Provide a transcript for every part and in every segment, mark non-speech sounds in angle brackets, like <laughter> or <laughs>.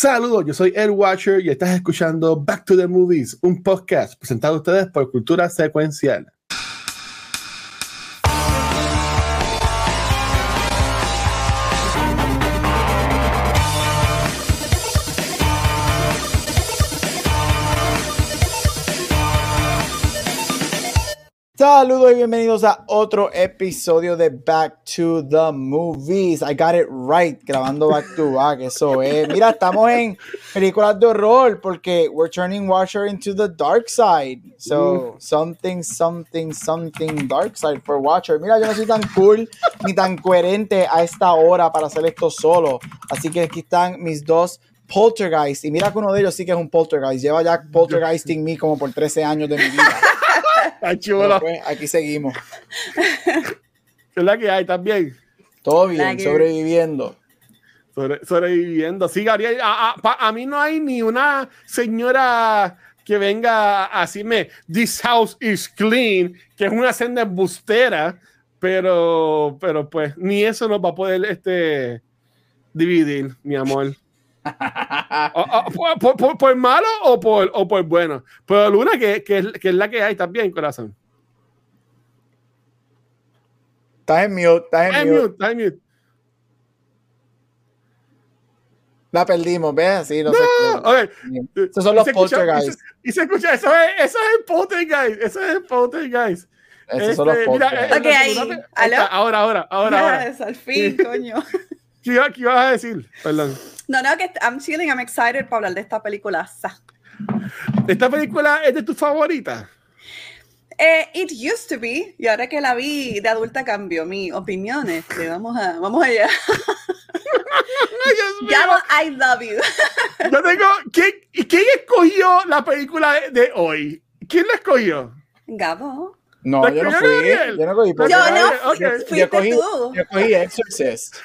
Saludos, yo soy Ed Watcher y estás escuchando Back to the Movies, un podcast presentado a ustedes por Cultura Secuencial. Saludos y bienvenidos a otro episodio de Back to the Movies. I got it right, grabando back to back. Eso es. Mira, estamos en películas de horror porque we're turning Watcher into the dark side. So, something, something, something dark side for Watcher. Mira, yo no soy tan cool ni tan coherente a esta hora para hacer esto solo. Así que aquí están mis dos poltergeist. Y mira que uno de ellos sí que es un poltergeist. Lleva ya poltergeisting me como por 13 años de mi vida. Pero, pues, aquí seguimos. ¿Qué <laughs> es la que hay también? Todo bien, sobreviviendo. Sobre- sobreviviendo. Sí, Gabriel, a, a- pa- a mí no hay ni una señora que venga a decirme, this house is clean, que es una senda embustera, pero, pero pues ni eso nos va a poder este, dividir, mi amor. O- o- por, por- por- por malo o por, o por bueno. Pero Luna, que, que, es, que es la que hay también, corazón. Estás en mute, estás en mute. mute, time mute. La perdimos, ¿ves? Sí, no, sé. Ok. Esos son los Y se escucha- poltergeist. Y se escucha, eso es, eso es el poltergeist, eso es el poltergeist. Esos son los Este, mira, poltergeist. eh, Ok, la ahí. Ahora, ahora, ahora, ahora. Yes, <laughs> al fin, coño. <laughs> ¿Qué, qué ibas a decir? Perdón. No, no, que I'm chilling, I'm excited para hablar de esta película. ¿Esta película es de tus favoritas? Eh, it used to be, y ahora que la vi de adulta cambió mi opinión. Este, vamos, a, vamos allá. <laughs> Mío. Gabo, I love you. <laughs> Yo tengo. ¿quién, y ¿Quién escogió la película de hoy? ¿Quién la escogió? Gabo. No, ¿La yo no fui. Gabriel? Yo no cogí. Yo Yo no, ok. fui- Yo yo cogí, tú. yo cogí Exorcist.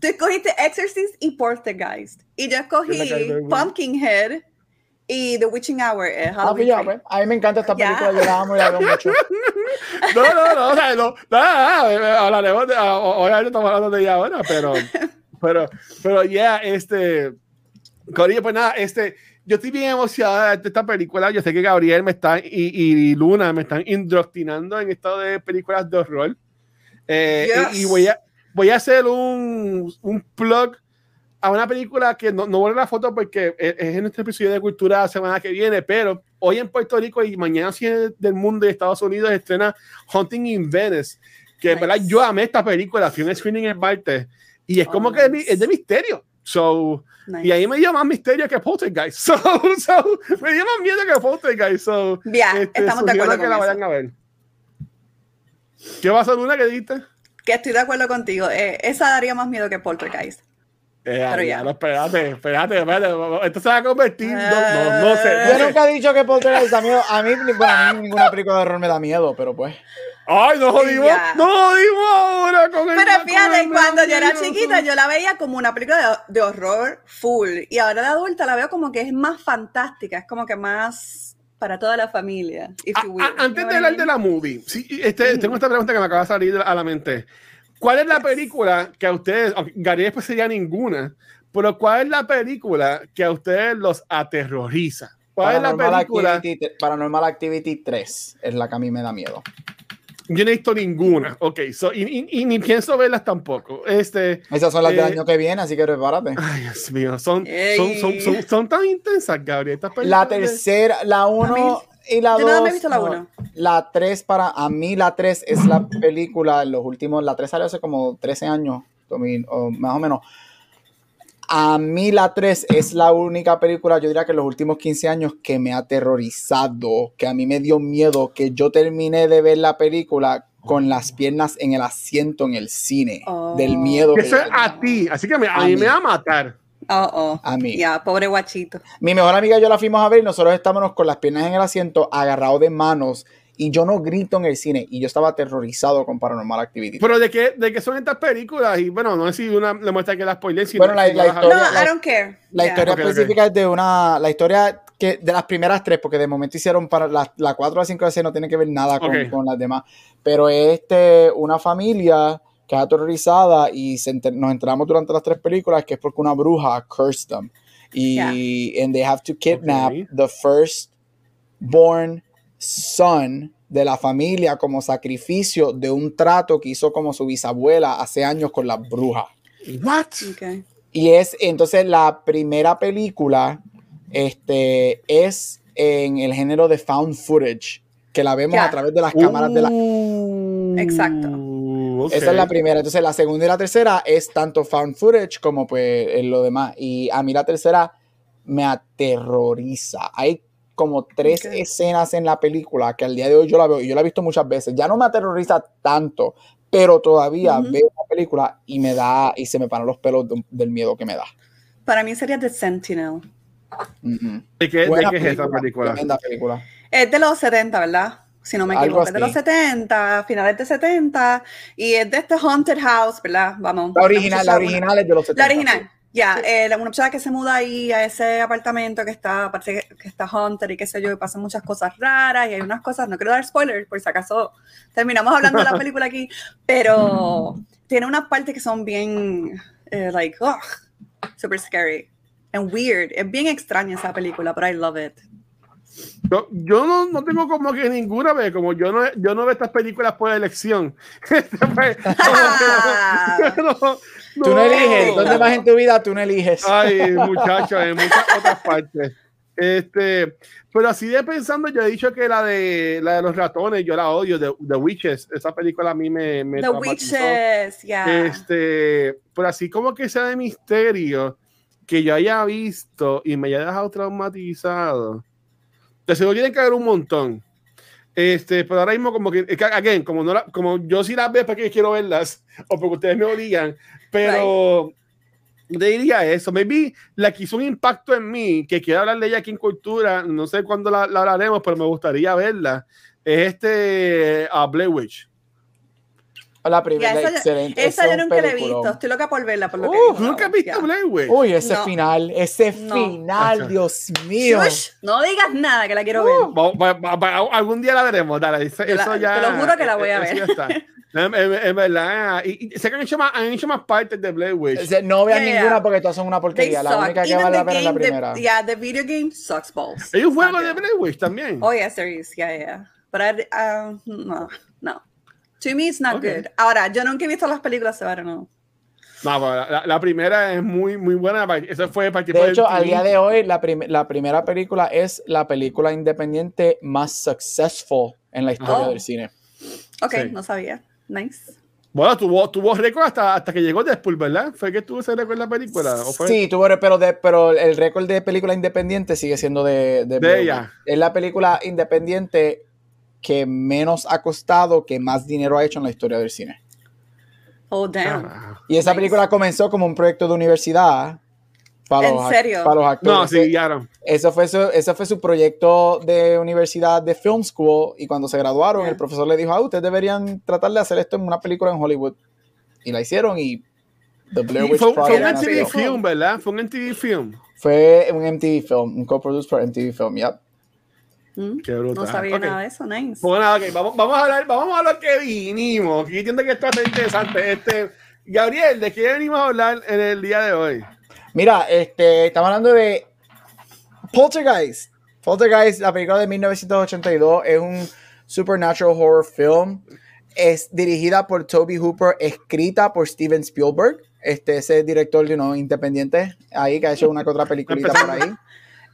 Tú escogiste Exorcist y Poltergeist. Y yo Yo escogí. Pumpkinhead y The Witching Hour. eh, Ah, pues Free. pues. A mí me encanta esta película, yo la amo y la veo mucho. <laughs> No, no, no, o sea, no, no, no, no, hablaremos de, obviamente estamos hablando de ella ahora, pero, pero, pero ya, este, Corillo, pues nada, este, yo estoy bien emocionada de esta película, yo sé que Gabriel me está, y, y Luna me están indoctrinando en esto de películas de horror, Eh, Yes. y, y voy a, voy a hacer un, un plug a una película que no, no a la foto porque es, es en nuestro episodio de cultura la semana que viene, pero hoy en Puerto Rico y mañana sí del mundo y Estados Unidos estrena Hunting in Venice, que Nice. ¿verdad? yo amé esta película, fui un screening en martes y es Oh, como que es, nice. es de misterio. So, Nice. y ahí me dio más misterio que Poltergeist. <laughs> So, so, me dio más miedo que Poltergeist. So, Ya, este, estamos de acuerdo que con la eso. vayan a ver. ¿Qué va a ser una que dijiste? Que estoy de acuerdo contigo. eh, esa daría más miedo que Poltergeist. Eh, Pero ya, ya. no, espérate, espérate, espérate. Esto se va a convertir. No, no, no sé. Yo nunca he dicho que Poltergeist da miedo. A mí, bueno, a mí ninguna película de horror me da miedo, pero pues. Ay, no jodimos. Ya. No jodimos ahora con el. Pero fíjate, el cuando yo era chiquita, yo la veía como una película de, de horror full. Y ahora de adulta la veo como que es más fantástica, es como que más para toda la familia. will. A- a- antes de hablar de la movie, sí, este, tengo esta pregunta que me acaba de salir a la mente. ¿Cuál es la película que a ustedes, Gary pues sería ninguna, pero cuál es la película que a ustedes los aterroriza? ¿Cuál es la Paranormal película? Activity, Paranormal Activity 3 es la que a mí me da miedo. Yo no he visto ninguna. Ok, so, y, y- y ni pienso verlas tampoco. Este, Esas son las del Eh, año que viene, así que prepárate. ay, Dios mío, son, son, son, son, son tan intensas, Gabriel. estas La de- tercera, la 1 y la 2. yo nada más he visto la uno. La 3 para a mí la 3 es la película en los últimos la 3 salió hace como 13 años, o mi- o más o menos. A mí la 3 es la única película, yo diría que en los últimos 15 años que me ha aterrorizado, que a mí me dio miedo, que yo terminé de ver la película con las piernas en el asiento en el cine, Oh. del miedo que Eso es a ti, así que me- a, A mí mí. me va a matar. Oh, oh. A mí. Ya, pobre guachito. Mi mejor amiga y yo la fuimos a ver y nosotros estábamos con las piernas en el asiento, agarrados de manos, y yo no grito en el cine, y yo estaba aterrorizado con Paranormal Activity. Pero de qué, de qué son estas películas, y bueno, no sé si una le muestra que la spoiler, si Bueno, no- la- la no vas a- No, Historia- la- I don't care. La Ya. historia Ok, ok. específica es de una. La historia que de las primeras tres, porque de momento hicieron para la, la 4, la 5 y la 6 no tiene que ver nada con, Ok. con las demás. Pero es este, una familia que es aterrorizada y se enter- nos enteramos durante las tres películas que es porque una bruja cursed them. y and they have to kidnap Okay. the first born son de la familia como sacrificio de un trato que hizo como su bisabuela hace años con las brujas. What? Okay. Y es entonces la primera película este, es en el género de found footage, que la vemos a través de las cámaras de la... Uh, Exacto. ok. Esa es la primera. Entonces la segunda y la tercera es tanto found footage como pues en lo demás. Y a mí la tercera me aterroriza. Hay como tres Ok. escenas en la película que al día de hoy yo la veo y yo la he visto muchas veces. Ya no me aterroriza tanto, pero todavía Ujú. veo la película y me da y se me paran los pelos de- del miedo que me da. Para mí sería The Sentinel. Ujú. ¿De qué, de qué es esa película? Tremenda película. Es de los 70, ¿verdad? Si no me equivoco. Es de los así. 70, finales de 70. Y es de este Haunted House, ¿verdad? Vamos. La original, la original es de los 70. La original. Ya, eh, la- una muchacha que se muda ahí a ese apartamento que está, parece que, que está Hunter y qué sé yo, y pasan muchas cosas raras y hay unas cosas, no quiero dar spoilers por si acaso terminamos hablando de la película aquí, pero <laughs> tiene unas partes que son bien, eh, like, ugh, super scary and weird. Es bien extraña esa película, but I love it. Yo, yo no, no tengo como que ninguna vez, como yo no, yo no veo estas películas por elección. <laughs> Pues, no, <laughs> Tú no eliges. ¿Dónde vas en tu vida? Tú no eliges. Ay, muchachos, en muchas otras partes. Este, pero así de pensando, yo he dicho que la de la de los ratones, yo la odio, de The Witches, esa película a mí me, me The. Witches, yeah. Este, pero así como que sea de misterio, que yo haya visto y me haya dejado traumatizado. De seguro tiene que haber un montón. Este, pero ahora mismo como que, again, como, no la- como yo sí las veo porque quiero verlas, o porque ustedes me obligan, pero te diría eso. Maybe la que hizo un impacto en mí, que quiero hablar de ella aquí en Cultura, no sé cuándo la, la hablaremos, pero me gustaría verla, es este uh, Blair Witch. La primera, Ya, esa excelente. Esa yo nunca la he visto, estoy loca por verla, por lo que Uh, ¿Tú nunca has visto yeah. Blair Witch? Uy, ese No. final, ese No. final. Dios mío. Shush, no digas nada que la quiero Uh, ver. Va- va- va- algún día la veremos, dale. Eso, la- eso ya, te lo juro que la voy a eso ver. <laughs> En, verdad. Y, sé que han hecho, más, han hecho más partes de Blair Witch. No vean Yeah, yeah. ninguna porque todas son una They porquería. La suck. única que Even vale la the pena es la game, the- primera. yeah, the video game sucks balls. Hay un juego de. Blair Witch también. Oh, yes, there is. Yeah, yeah. But I, um, no, no. To me, it's not Okay. good. Ahora, yo nunca he visto las películas, know. No, pero la, la- primera es muy, muy buena. Eso fue participar De del hecho, al día de hoy, la, prim- la primera película es la película independiente más successful en la historia Oh. del cine. Ok, Sí. no sabía. Nice. Bueno, tuvo, tuvo récord hasta, hasta que llegó Deadpool, ¿verdad? ¿Fue que tuvo ese récord en la película? ¿O fue? Sí, tuvo, pero, de, pero el récord de película independiente sigue siendo de, de, ella. Es la película independiente que menos ha costado, que más dinero ha hecho en la historia del cine. Oh, damn. Ah. Y esa Nice. película comenzó como un proyecto de universidad. Para ¿En los, serio? Para los actores. No, sí, ya no. Eso fue, su, ese fue su proyecto de universidad de Film School y cuando se graduaron Yeah. el profesor le dijo, ah, ustedes deberían tratar de hacer esto en una película en Hollywood. Y la hicieron y The Blair Y Witch fue, fue un. MTV nació. film, ¿verdad? Fue un MTV film. Fue un MTV film, un co-produced por MTV Film, yep. Mm, Qué brutal. No sabía Ok. nada de eso. Nice. Pues nada, ok, vamos, vamos a hablar, vamos a hablar que vinimos. Que entiendo que esto ser interesante. Este, Gabriel, ¿de qué venimos a hablar en el día de hoy? Mira, este, estamos hablando de Poltergeist. Poltergeist, la película de 1982, es un supernatural horror film. Es dirigida por Toby Hooper, escrita por Steven Spielberg. Este, ese director de uno independiente ahí que ha hecho una otra peliculita por ahí.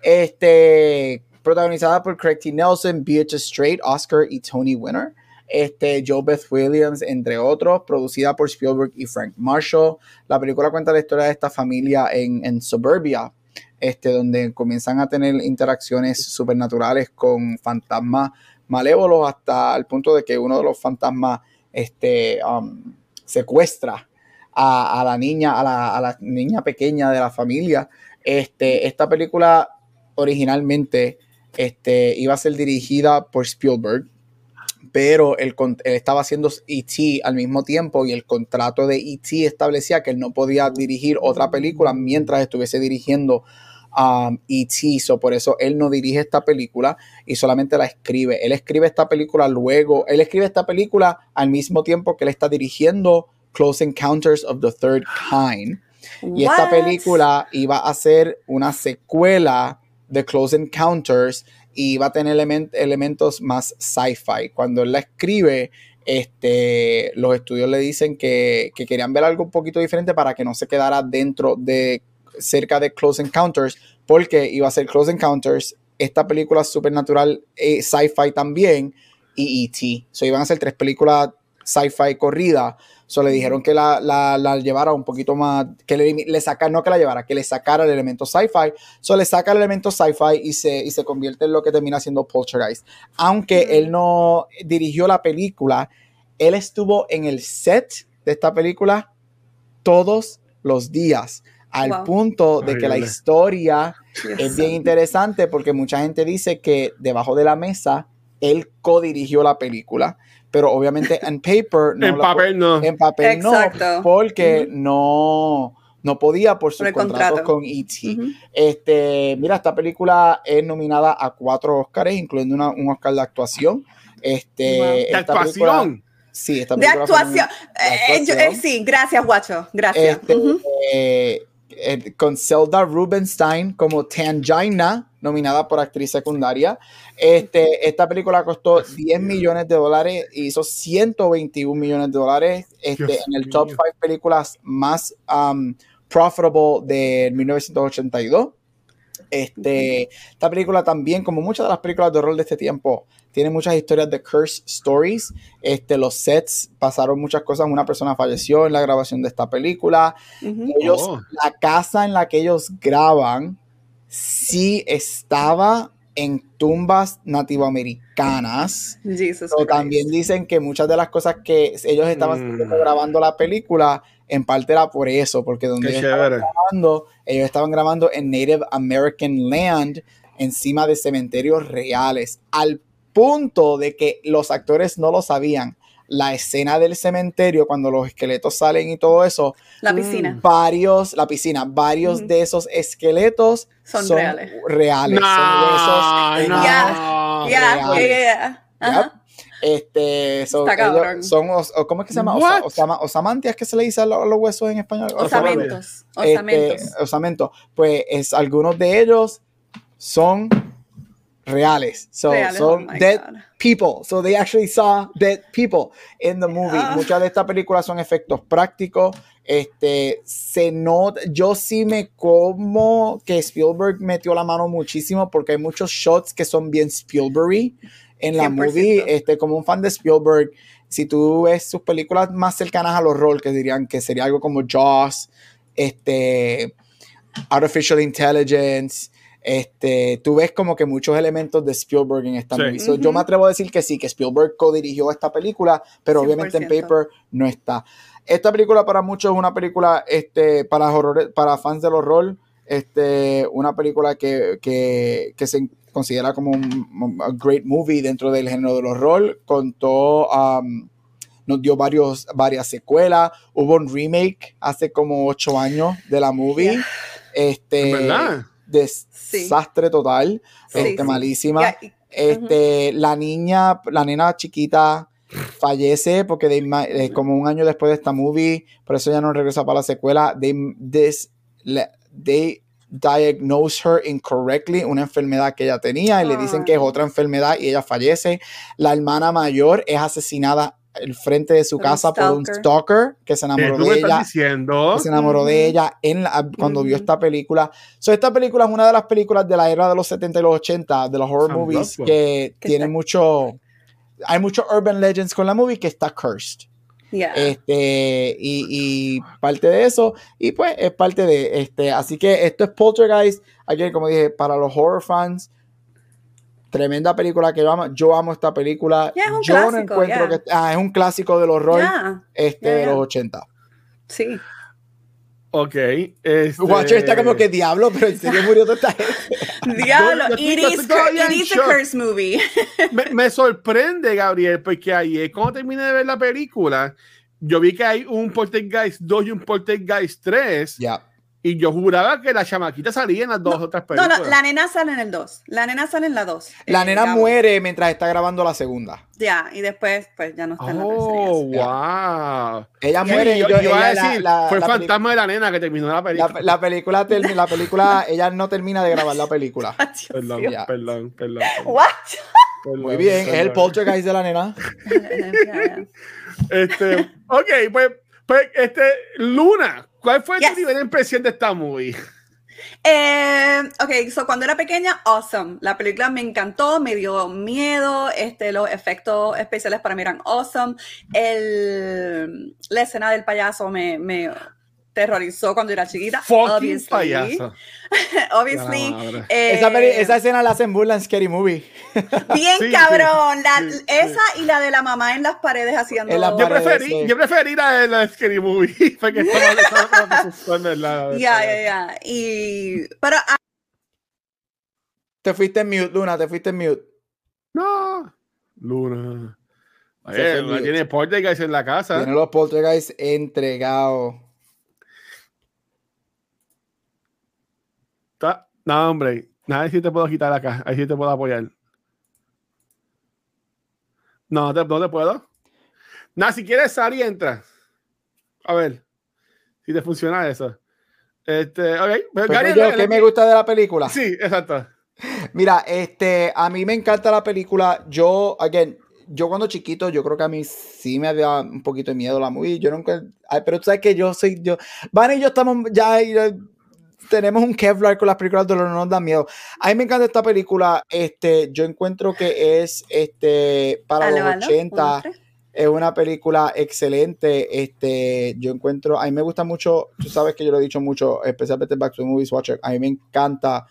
Este, protagonizada por Craig T. Nelson, Beatrice Straight, Oscar y Tony Winner. Este, Joe Beth Williams, entre otros, producida por Spielberg y Frank Marshall. La película cuenta la historia de esta familia en, en suburbia, este, donde comienzan a tener interacciones supernaturales con fantasmas malévolos hasta el punto de que uno de los fantasmas este, um, secuestra a, la niña, a la, a la niña pequeña de la familia. Este, esta película originalmente este, iba a ser dirigida por Spielberg, pero él, él estaba haciendo E.T. al mismo tiempo y el contrato de E.T. establecía que él no podía dirigir otra película mientras estuviese dirigiendo um, E.T. So, por eso él no dirige esta película y solamente la escribe. Él escribe esta película luego, él escribe esta película al mismo tiempo que él está dirigiendo Close Encounters of the Third Kind. Y esta película iba a ser una secuela de Close Encounters y iba a tener elemen- elementos más sci-fi. Cuando él la escribe, este, los estudios le dicen que, que querían ver algo un poquito diferente para que no se quedara dentro de cerca de Close Encounters, porque iba a ser Close Encounters, esta película supernatural, eh, sci-fi también, y E.T. So iban a ser tres películas sci-fi corridas. So le dijeron que la, la, la llevara un poquito más, que le, le sacara, no que la llevara, que le sacara el elemento sci-fi. So le saca el elemento sci-fi y se, y se convierte en lo que termina siendo Poltergeist. Aunque él no dirigió la película, él estuvo en el set de esta película todos los días, al Wow. punto de que la historia Dios es bien interesante porque mucha gente dice que debajo de la mesa él co-dirigió la película, pero obviamente en paper no en papel no. en papel Exacto. no, porque no no podía por sus Por contratos contrato. con E.T. Ujú. Este, mira, esta película es nominada a cuatro Oscars, incluyendo una- un Oscar de actuación. Este, Wow. De película- actuación. sí, esta De película fue actuación. nominada- Eh, yo- eh, sí, gracias, guacho. Gracias. este, eh, eh, con Zelda Rubinstein como Tangina, nominada por actriz secundaria. Este, esta película costó 10 millones de dólares y hizo 121 millones de dólares este, en el top mío. 5 películas más um, profitable de 1982. Este, esta película también, como muchas de las películas de horror de este tiempo, tiene muchas historias de curse stories. Este, los sets pasaron muchas cosas. Una persona falleció en la grabación de esta película. Ellos, Oh. la casa en la que ellos graban, sí estaba en tumbas nativoamericanas. Christ. también dicen que muchas de las cosas que ellos estaban Mm. haciendo grabando la película, en parte era por eso, porque donde ellos estaban grabando, ellos estaban grabando en Native American Land, encima de cementerios reales, al punto de que los actores no lo sabían. La escena del cementerio, cuando los esqueletos salen y todo eso, La piscina. varios, la piscina, varios de esos esqueletos Son son, reales. reales, No, son huesos no. enanos. Ya, Ya, reales. ya, ya. Ajá. Este, son, ellos os- o- ¿cómo es que se llama? Osa- osama- osamantias que se le dice a lo- a los huesos en español. Osamentos. Este, Osamentos. osamento. Pues es, algunos de ellos son reales. So, Reales, son oh dead God. people. So they actually saw dead people in the movie. Ah. Muchas de estas películas son efectos prácticos. Este, se nota, yo sí me como que Spielberg metió la mano muchísimo porque hay muchos shots que son bien Spielberg en la 100%. movie. Este, como un fan de Spielberg, si tú ves sus películas más cercanas al horror, que dirían que sería algo como Jaws, este, Artificial Intelligence, este, tú ves como que muchos elementos de Spielberg en esta Sí. movie. So, Yo me atrevo a decir que sí, que Spielberg co-dirigió esta película, pero obviamente en 100%. paper no está. Esta película para muchos es una película este, para, horror, para fans del horror, este, una película que, que, que se considera como un a great movie dentro del género del horror. Contó, um, nos dio varios, varias secuelas. Hubo un remake hace como ocho años de la movie. Yeah. Este, ¿Verdad? Desastre total, Sí, este, sí. malísima. Este, la niña, la nena chiquita fallece porque de eh, como un año después de esta movie, por eso ya no regresa para la secuela. They, this, le- they diagnose her incorrectly, una enfermedad que ella tenía, y le dicen que es Ay. otra enfermedad y ella fallece. La hermana mayor es asesinada al frente de su Por un casa por un stalker. que se ¿Qué enamoró de ella diciendo? que se enamoró de Ujú. ella en la- cuando vio Ujú. esta película. So, esta película es una de las películas de la era de los 70 y los 80, de los horror Sam movies, Rockwell. que tiene está- mucho... Hay mucho urban legends con la movie que está cursed. yeah. Este, y, y parte de eso, y pues es parte de este. Así que esto es Poltergeist. Aquí, como dije, para los horror fans, tremenda película que yo amo. Yo amo esta película. Ya, es un yo no clásico, encuentro ya. que. Ah, es un clásico del horror este, de los 80. Sí. Ok. Este... Guacho está como que diablo, pero en serio murió toda esta gente. <laughs> Diablo, Yo- yo it is, it is a curse movie. <laughs> me, me sorprende, Gabriel, porque ayer, cuando terminé de ver la película, yo vi que hay un Poltergeist 2 y un Poltergeist 3. Ya. Y yo juraba que la chamaquita salía en las dos No, otras No, películas. no, la nena sale en el 2. La nena sale en la 2. La Eh, nena muere mientras está grabando la segunda. Ya, y después, pues ya no está en la Oh, tercera. wow. Ella Sí, muere. yo, yo- yo iba a la- decir, la- fue el fantasma de la nena que terminó la película. La, la película, termi- la película, <laughs> ella no termina de grabar la película. <laughs> Perdón, perdón, perdón, perdón, What? perdón, Muy bien, es el poltergeist de la nena. <laughs> Este, ok, pues, pues, este, Luna, ¿cuál fue Yes. tu primera impresión de esta movie? Eh, ok, so cuando era pequeña, awesome. La película me encantó, me dio miedo. Este, los efectos especiales para mí eran awesome. El, la escena del payaso me, me terrorizó cuando era chiquita. Fucking obviously. payaso. <laughs> Obviously. La. Eh, Esa, peli- esa escena la hacen burla en Scary Movie. <laughs> bien Sí, cabrón. La- sí, sí. esa y la de la mamá en las paredes haciendo. En las Yo paredes, preferí, sí. yo preferí la de la Scary Movie, <laughs> porque estaba estaba- estaba asustando, ¿verdad? Ya, ya, ya. Y. Pero ah, Te fuiste en mute, Luna, te fuiste en mute. No, Luna. Oye, Luna tiene poltergeist en la casa. Tiene los poltergeist entregados. Está- No, hombre, nada sí te puedo quitar acá, ahí sí te puedo apoyar. No, te- no te puedo. Nada, si quieres salir, entra. A ver si te funciona eso. Este, ok. Pero Pues, Gary, yo, la- ¿Qué me gusta de la película? Sí, exacto. Mira, este, a mí me encanta la película. Yo, again, yo cuando chiquito, yo creo que a mí sí me había un poquito de miedo la movie. Yo nunca, ay, pero tú sabes que yo soy, yo, Van y yo estamos ya, ya tenemos un Kevlar con las películas de horror, no nos da miedo. A mí me encanta esta película. Este, yo encuentro que es, este, para los aló, 80. uno, tres. Es una película excelente. Este, yo encuentro, a mí me gusta mucho, tú sabes que yo lo he dicho mucho, especialmente en Back to the Movies Watcher. A mí me encanta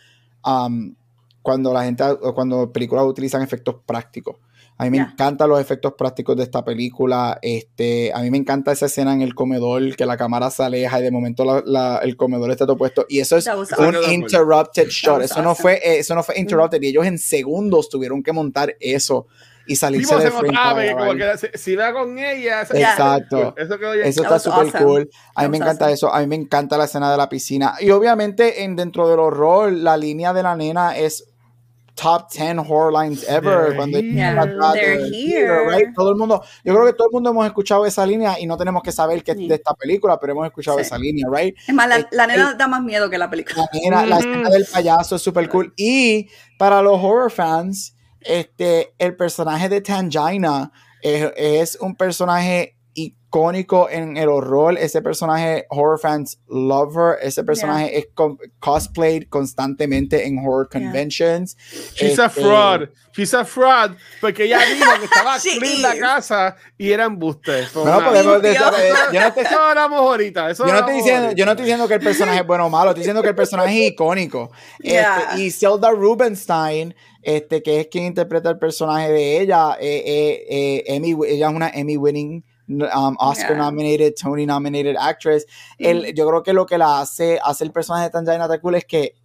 um, cuando la gente, cuando películas utilizan efectos prácticos. A mí me encantan los efectos prácticos de esta película. Este, a mí me encanta esa escena en el comedor, que la cámara se aleja y de momento la- la- el comedor está todo puesto. Y eso es un interrupted shot. Eso no fue, eh, eso no fue interrupted. Y ellos en segundos tuvieron que montar eso y salirse de frame vez, como que si, si va con ella. eso-. Exacto. Eso quedó. Eso That está súper awesome. cool. A mí me encanta awesome. eso. A mí me encanta la escena de la piscina. Y obviamente, en, dentro del horror, la línea de la nena es top 10 horror lines ever. They're Cuando here. trata de- They're here. right? Todo el mundo, yo creo que todo el mundo hemos escuchado esa línea y no tenemos que saber que es de esta película, pero hemos escuchado Sí. esa línea, right? Es más, la, la nena da más miedo que la película. La, nena- la escena del payaso es súper cool. Y para los horror fans, este, el personaje de Tangina es, es un personaje icónico en el horror. Ese personaje, horror fans love her. Ese personaje es co- cosplayed constantemente en horror Yeah. conventions. She's a Este, fraud. She's a fraud. Porque ella <laughs> dijo que estaba clean la casa y era embuste. Fue Bueno, una- podemos Dios. decir- eh, yo no te- Eso hablamos ahorita. Eso Yo no, estoy hablamos diciendo, ahorita. yo no estoy diciendo que el personaje es bueno o malo, estoy diciendo que el personaje es icónico. Este, Yeah. y Zelda Rubinstein, este, que es quien interpreta el personaje de ella, eh, eh, eh, Emmy, ella es una Emmy winning, um, Oscar Yeah. nominated, Tony nominated actress. El- yo creo que lo que la hace, hace el personaje de Tangina Takul es que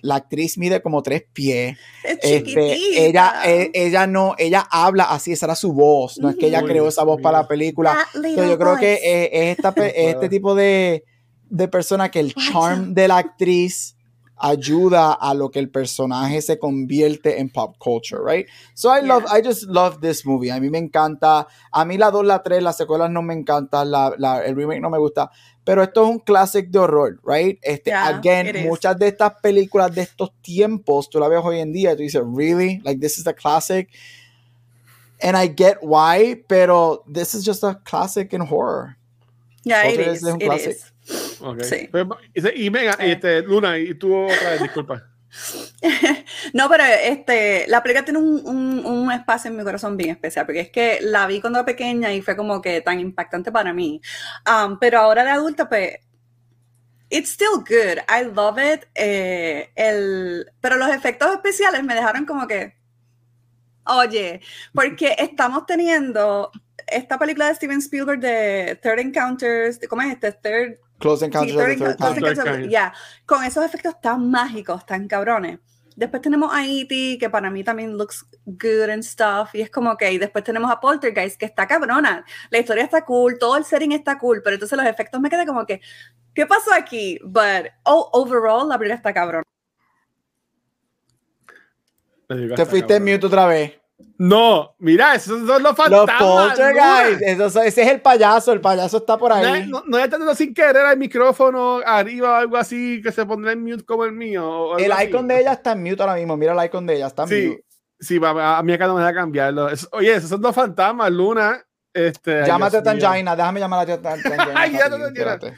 la actriz mide como tres pies. Es Este, ella, eh, ella no, ella habla así, esa era su voz. No es que ella Ujú. creó esa voz para la película. Yo creo que voice. eh, es esta <laughs> es este tipo de, de persona que el charm de la actriz ayuda a lo que el personaje se convierte en pop culture, right? So I love, I just love this movie. A mí me encanta. A mí la 2, la 3, las secuelas no me encantan, la, la- el remake no me gusta. Pero esto es un classic de horror, right? Este, Yeah, again, it muchas de estas películas de estos tiempos, tú la ves hoy en día y tú dices, really? Like, this is a classic? And I get why, pero this is just a classic in horror. Yeah, it Poltergeist is, es un it classic. is. Ok. Sí. Pues, y, venga, Sí. este, Luna, y tú otra vez, disculpa. <laughs> No, pero este, la película tiene un, un- un espacio en mi corazón bien especial, porque es que la vi cuando era pequeña y fue como que tan impactante para mí. Um, pero ahora de adulta, pues, it's still good. I love it. Eh, el, pero los efectos especiales me dejaron como que, oye, porque <laughs> estamos teniendo esta película de Steven Spielberg de Third Encounters, ¿cómo es este? Third Close Sí, Encounters of the Third Third Encounter- Kind. Kind. ya, con esos efectos tan mágicos, tan cabrones. después tenemos a E.T., que para mí también looks good and stuff, y es como que, y después tenemos a Poltergeist, que está cabrona, la historia está cool, todo el setting está cool, pero entonces los efectos me quedan como que, ¿qué pasó aquí? But oh, overall, la película está cabrona. Te fuiste en mute otra vez. No, mira, esos son los Los fantasmas. poltergeist. Esos son- ese es el payaso. El payaso está por No, ahí. no, no teniendo sin querer el micrófono arriba o algo así que se pondrá en mute como el mío. el así. icon de ella está en mute ahora mismo. Mira el icon de ella. Está en Sí, mute. sí, va- a mí acá no me deja cambiarlo. Es- oye, esos son dos fantasmas, Luna. Este, Llámate a. Tangina. Déjame llamar a Tan- <laughs> Tangina. Ay, ya no te.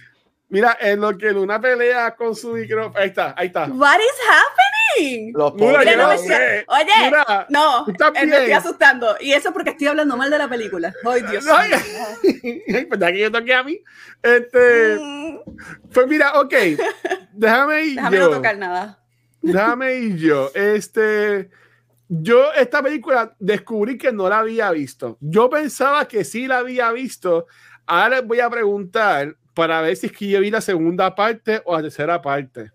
Mira, en lo que Luna pelea con su micrófono. Ahí está, ahí está. What is happening? Los Luna, Mira, no me sé. Oye, Mira, no, eh, me estoy asustando. Y eso porque estoy hablando mal de la película. Ay, Dios No, mío. <laughs> Ay, ¿Verdad que yo toqué a mí? Este, Mm, pues mira, ok. Déjame ir Déjame yo. no tocar nada. Déjame ir yo. Este, yo esta película descubrí que no la había visto. Yo pensaba que sí la había visto. Ahora les voy a preguntar para ver si es que yo vi la segunda parte o la tercera parte.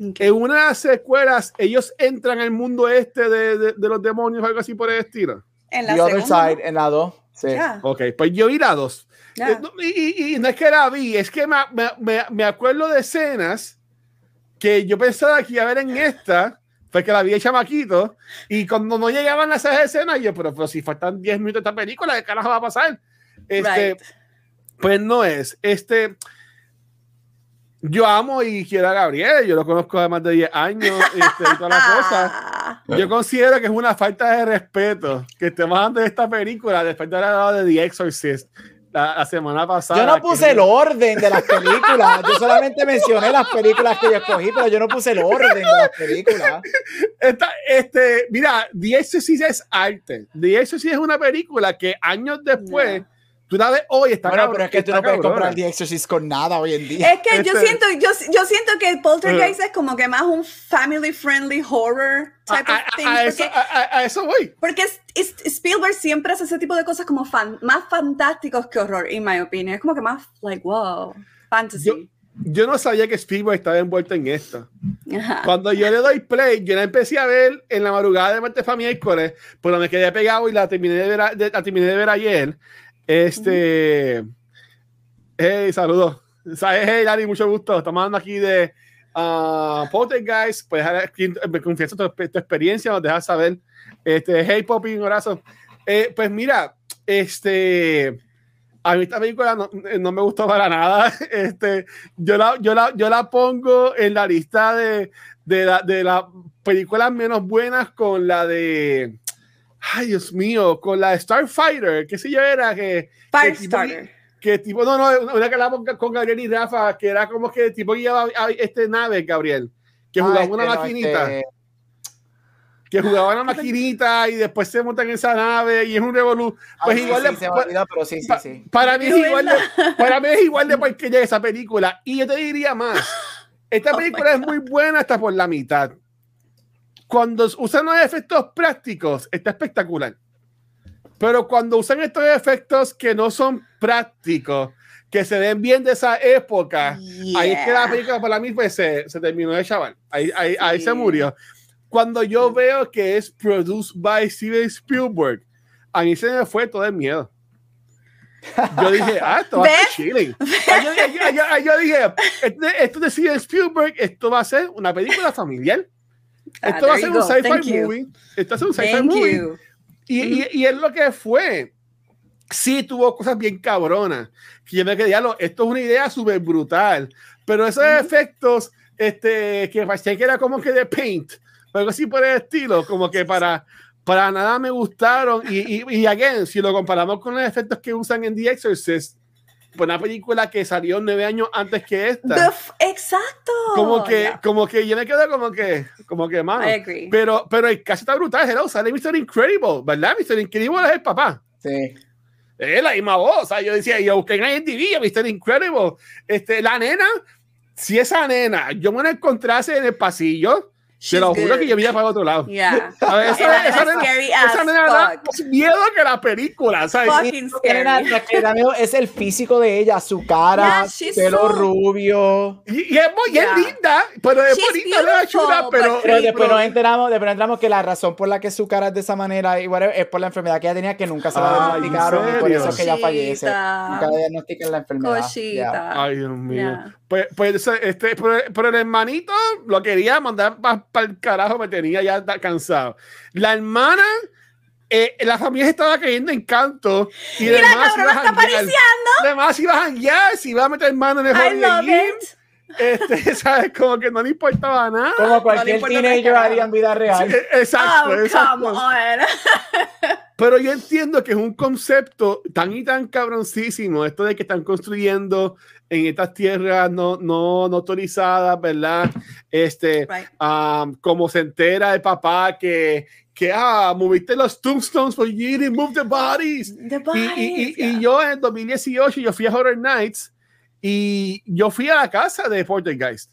Ok. En una de las secuelas, ellos entran al mundo este de, de- de los demonios algo así por el estilo. En la The other side, en la 2. Sí. Ya, Ok, pues yo vi la dos. ya. Eh, no, Y, y- y no es que la vi, es que me, me- me- me acuerdo de escenas que yo pensaba que iba a ver en esta, fue que la vi de chamaquito, y cuando no llegaban a esas escenas, yo, pero, pero si faltan 10 minutos de esta película, ¿qué carajo va a pasar? Este, Right. Pues no es. Este, yo amo y quiero a Gabriel, yo lo conozco de más de 10 años este, y toda la cosa. <laughs> Yo considero que es una falta de respeto que estemos hablando de esta película después de haber hablado de The Exorcist la, la semana pasada. Yo no que- puse el orden de las películas. Yo <laughs> solamente mencioné las películas que yo escogí, pero yo no puse el orden de las películas. Esta- este, mira, The Exorcist es arte. The Exorcist es una película que años después. Tú la ves hoy, está Bueno, cabrón- pero es que tú no puedes comprar The Exorcist con nada hoy en día. Es que yo Este- siento, yo, yo siento que Poltergeist es como que más un family friendly horror A, type a- of thing. a eso, porque, a- a- a eso voy. porque es- es- Spielberg siempre hace ese tipo de cosas como fan, más fantásticos que horror, en mi opinión. Es como que más, like, wow, fantasy. Yo no sabía que Spielberg estaba envuelto en esto. Ajá. Cuando yo le doy play, yo la empecé a ver en la madrugada de martes para miércoles, pero me quedé pegado y la terminé de ver, a- de- la terminé de ver ayer. Este. Hey, saludos. Hey, Dani, mucho gusto. Estamos hablando aquí de uh, Poltergeist. Pues dejar aquí, me confieso tu, tu experiencia, nos dejas saber. Este, hey, Poppy, un abrazo. Eh, pues mira, este. A mí esta película no, no me gustó para nada. <laughs> Este, yo, la, yo, la, yo la pongo en la lista de, de, la, de las películas menos buenas con la de. Ay, Dios mío, con la Starfighter, qué sé yo era que. Firestarter. que tipo, no, no, una- que hablamos con Gabriel y Rafa, que era como que tipo que llevaba a este nave, Gabriel, que Ah, jugaba este, una no, maquinita, este, que jugaba una maquinita y después se montan en esa nave y es un revolú. Pues ay, igual sí, de- pa- olvidó, pero sí, sí, pa- sí. Para mí, es igual de, <laughs> para mí es igual de <laughs> porquería esa película. Y yo te diría más. Esta Oh película es muy buena hasta por la mitad. Cuando usan los efectos prácticos, está espectacular. Pero cuando usan estos efectos que no son prácticos, que se ven bien de esa época, ahí es que la Yeah. película para mí pues, se, se terminó de chaval. Ahí, ahí, ahí se Sí. murió. Cuando yo veo que es produced by Steven Spielberg, a mí se me fue todo el miedo. Yo dije, <laughs> ah, esto va a ser chilling. <laughs> Yo, yo- yo- yo dije, esto, esto de Steven Spielberg, esto va a ser una película familiar. Ah, Esto va a ser un sci-fi you. movie. Esto va a ser un sci-fi movie. Y, y, y es lo que fue. Sí, tuvo cosas bien cabronas. Que yo me quedé, "Diablo, esto es una idea súper brutal. Pero esos efectos, este, que parecía que era como que de paint, algo así por el estilo, como que para, para nada me gustaron. Y, y, y again, si lo comparamos con los efectos que usan en The Exorcist, una película que salió nueve años antes que esta. The f- exacto. como que, Yeah, como que yo me quedo como que, como que, mano. I agree. Pero, pero el caso está brutal. Hello, sale Mr. Incredible, ¿verdad? Mr. Incredible es el papá. Sí. Es la misma voz. O sea, yo decía, yo busqué en IMDb Mr. Incredible. Este, la nena, si esa nena yo me la encontrase en el pasillo, Te lo juro que yo mira para otro lado. Yeah. A ver, esa, Era esa nena- scary esa nena da más miedo que la película, ¿sabes? Fucking Nena, miedo es el físico de ella, su cara, Yeah, pelo so- rubio. Y, y es, muy, y es Yeah. linda, pero es She's bonita, no es chula, pero, but Pero después pero- nos enteramos, después nos enteramos que la razón por la que su cara es de esa manera y whatever, es por la enfermedad que ella tenía que nunca se la ¿en diagnosticaron y por eso es que ella fallece. Nunca le diagnostican la enfermedad. Ay, Dios mío. Yeah. Pues, pues este, pero, pero el hermanito lo quería mandar para el carajo, me tenía ya cansado. La hermana, eh, la familia se estaba cayendo en canto y Mira, demás cabrón, está apareciendo. Además iba a janguear, si iba a meter mano en el it. este, <laughs> ¿sabes? Como que no le importaba nada. Como cualquier tres teenager haría en vida real. Sí, Exacto, Oh, exacto. come on. <laughs> Pero yo entiendo que es un concepto tan y tan cabroncísimo, esto de que están construyendo en estas tierras no, no, no autorizadas, ¿verdad? Este, Right. um, como se entera el papá que, que ah, moviste los tombstones, but you didn't move the bodies. The Y, y- y- bodies, y yeah. yo en 2018, yo fui a Horror Nights y yo fui a la casa de Poltergeist.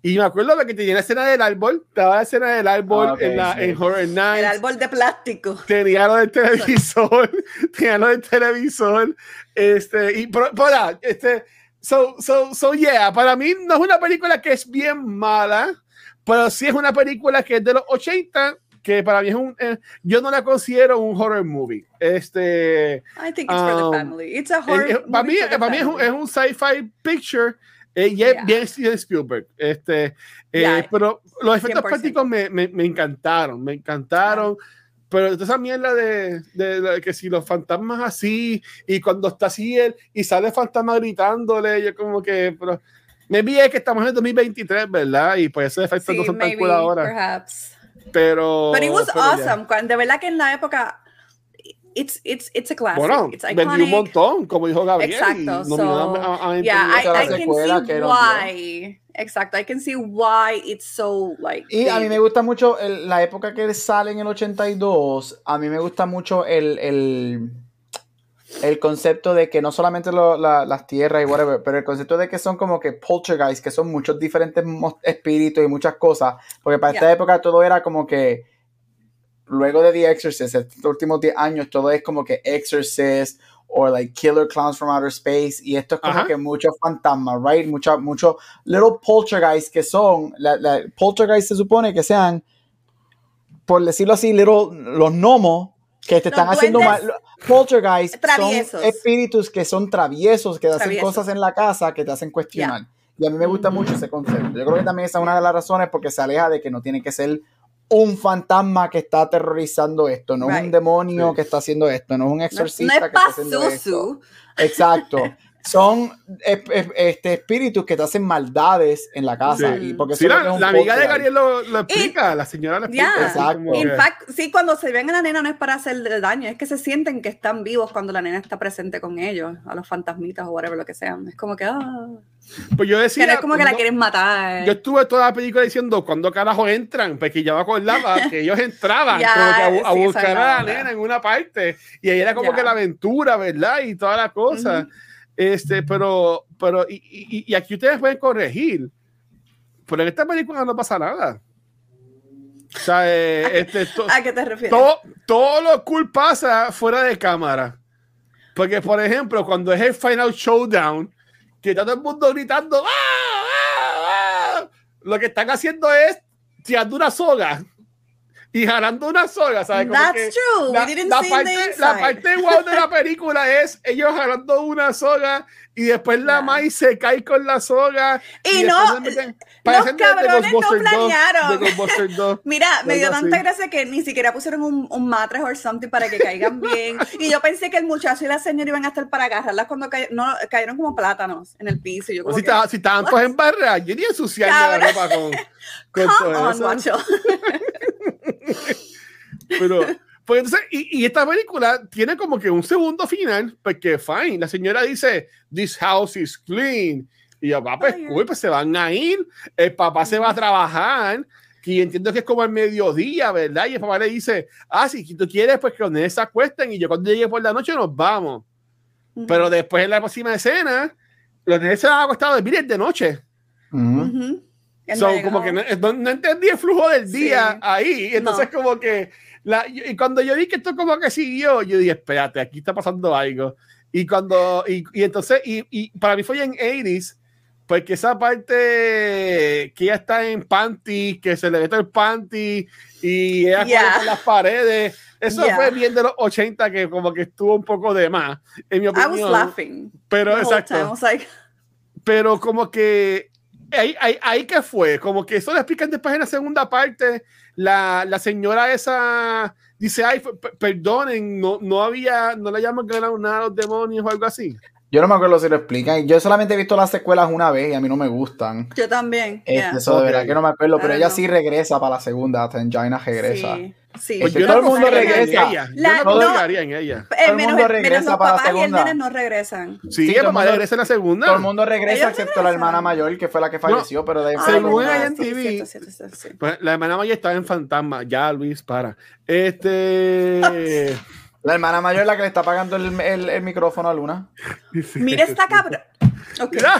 Y me acuerdo de que tenía la escena del árbol, estaba la escena del árbol Ah, ok, en, la, sí. en Horror Nights El árbol de plástico. tenía lo del televisor, <laughs> tenía lo del televisor, este, y pero, pero, este, so, so, so, yeah, para mí no es una película que es bien mala, pero sí es una película que es de los 80, que para mí es un, eh, yo no la considero un horror movie, este, I think it's for Um, the family. It's a horror. eh, eh, para mí, for para mí es un, es un sci-fi picture, eh, y es Yeah. bien Steven Spielberg, este, eh, Yeah. pero los efectos 100%. prácticos me, me, me encantaron, me encantaron. Pero esa mierda de, de, de que si los fantasmas así, y cuando está así él, y sale el fantasma gritándole, yo como que, pero me vi que estamos en el 2023, ¿verdad? Y pues esos efectos no Sí, son tan maybe, cool ahora. perhaps. Pero. But it was pero awesome. De verdad que en la época, it's, it's, it's a classic. Bueno, it's vendió un iconic. montón, como dijo Gabriel. Exacto, so, a- a- Yeah, I, I can see why. Exacto, I can see why it's so like. Y a mí me gusta mucho el- la época que sale en el 82. A mí me gusta mucho el, el, el concepto de que no solamente lo- la- las tierras y whatever, pero el concepto de que son como que poltergeist, que son muchos diferentes espíritus y muchas cosas. Porque para esta Yeah. época todo era como que. Luego de The Exorcist, estos últimos 10 años, todo es como que Exorcist o like Killer Clowns from Outer Space. Y esto es como Ajá. que muchos fantasmas, right? Muchos mucho little poltergeist que son. La, la- poltergeist se supone que sean, por decirlo así, little, los gnomos que te Los están haciendo mal. Poltergeist traviesos. son espíritus que son traviesos, que hacen Traviesos. cosas en la casa que te hacen cuestionar. Y a mí me gusta mucho ese concepto. Yo creo que también esa es una de las razones porque se aleja de que no tiene que ser un fantasma que está aterrorizando esto, no es un demonio Sí. que está haciendo esto, no es un exorcista no es que está haciendo esto. Exacto. <laughs> Son este, espíritus que te hacen maldades en la casa. Sí. Y porque Sí, la, que es un la amiga de. Gabriel lo, lo explica, la señora lo explica. Yeah. Exacto. In fact, sí, cuando se ven a la nena no es para hacerle daño, es que se sienten que están vivos cuando la nena está presente con ellos, a los fantasmitas o whatever lo que sean. Es como que, ah, pues yo decía. no es como que la quieren matar. Yo estuve toda la película diciendo cuando carajo entran, porque yo me acordaba <laughs> que ellos entraban Ya, como que a, sí, buscar a la nena en una parte y ahí era como Ya. que la aventura, ¿verdad? Y toda la cosa. Ujú. Este, pero, pero, y, y- y aquí ustedes pueden corregir, pero en esta película no pasa nada. O sea, eh, <laughs> este, to- ¿A qué te refieres? todo, todo lo cool pasa fuera de cámara. Porque, por ejemplo, cuando es el Final Showdown, que está todo el mundo gritando, ¡Ah! ¡Ah! ¡Ah! lo que están haciendo es tirando una soga y jalando una soga, ¿sabes? Como That's que true. La, We didn't la see parte, la parte guau de la película es ellos jalando una soga y después la Ya. Mai se cae con la soga. Y después no, meten- los cabrones no 2, planearon. de Ghostbusters 2. <laughs> Mira, me dio tanta así. gracia que ni siquiera pusieron un, un mattress or something para que caigan bien. Y yo pensé que el muchacho y la señora iban a estar para agarrarlas cuando cay- no, cayeron como plátanos en el piso. Y yo O como si, que, estaban, si estaban todos en barra, yo ni ensuciarme la ropa con, con Come todo on, eso. <laughs> <laughs> Pero, pues entonces, y, y esta película tiene como que un segundo final, porque fine, la señora dice, this house is clean. Y yo, papá, pues, cool, pues se van a ir, el papá se va a trabajar, y entiendo que es como el mediodía, ¿verdad? Y el papá le dice, ah, si tú quieres, pues que los nenes se acuesten, y yo cuando llegue por la noche nos vamos. Pero después en la próxima escena, los nenes se van a acostar a dormir es de noche. Ujú. Ujú. Él So, como que no, no- entendí el flujo del día Sí. ahí. Entonces, No. como que. La, y cuando yo vi que esto como que siguió, yo dije, espérate, aquí está pasando algo. Y cuando. Y, y entonces, y, y para mí fue en 80s, porque esa parte que ella está en panty, que se le ve todo el panty y ella Yeah. por las paredes. Eso Yeah. fue bien de los 80 que como que estuvo un poco de más, en mi I was opinión. laughing. Pero exacto time. I was like, pero como que ahí, ahí, ahí que fue, como que eso lo explican después en la segunda parte, la, la señora esa dice, ay, perdonen, no, no había, no le llaman ganado nada a los demonios o algo así. Yo no me acuerdo si lo explican. Yo solamente he visto las secuelas una vez y a mí no me gustan. yo también. Este, yeah. Eso de verdad que no me acuerdo, pero ella sí regresa para la segunda. Tangina regresa. Sí, sí. Porque Yo todo no el mundo regresa. ella, La- yo no no. en ella. Eh, el menos, mundo menos regresa los para la papás y el segunda. nene no regresan. Sí, Sí, todo el mamá mundo- regresa en la segunda. Todo el mundo regresa Ellos excepto la hermana mayor, que fue la que falleció, pero de ahí Ah, Según ella en TV. cierto, cierto, cierto, sí. Pues, la hermana mayor estaba en fantasma, ya Luis, para. Este. <laughs> La hermana mayor es la que le está pagando el, el- el micrófono a Luna. Mira esta cabra. Ok. Mira.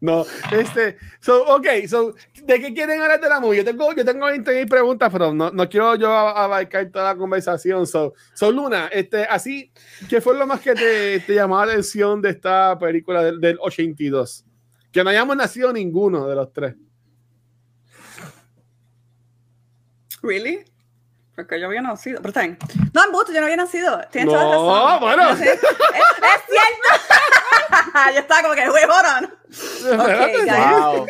No, este, so, ok, so, ¿de qué quieren hablar de la movie? Yo tengo, yo tengo 20 preguntas, pero no, no quiero yo a- abarcar toda la conversación. So, so, Luna, este, así, ¿qué fue lo más que te, te llamó la atención de esta película del, del 82? Que no hayamos nacido ninguno de los tres. ¿Really? Porque yo había nacido. Pero está bien. No, en busto, yo no había nacido. Tienes toda No, razón. bueno. Es, es cierto. <laughs> yo estaba como que, wait, hold on. Guys. Wow.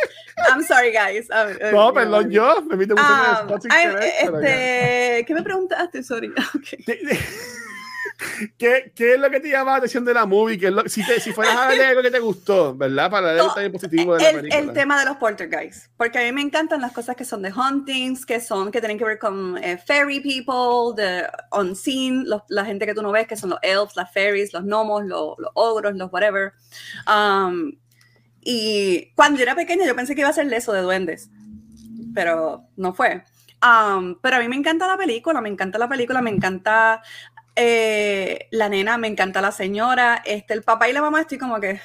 I'm sorry, guys. Um, uh, No, you perdón, know. yo, me invito mucho sin querer, ya. este, ¿Qué me preguntaste? Sorry. <laughs> Okay. ¿Qué, ¿Qué es lo que te llama la atención de la movie? ¿Qué es lo- si, te, si fueras a de algo que te gustó, ¿verdad? Para el No, detalle positivo de la el, película. el tema de los poltergeists, porque a mí me encantan las cosas que son de hauntings, que son que tienen que ver con eh, fairy people, de unseen, los- la gente que tú no ves, que son los elves, las fairies, los gnomos, los, los ogros, los whatever. Um, y cuando yo era pequeña yo pensé que iba a ser eso de duendes, pero no fue. Um, pero a mí me encanta la película, me encanta la película, me encanta eh, la nena, me encanta la señora, este, el papá y la mamá estoy como que,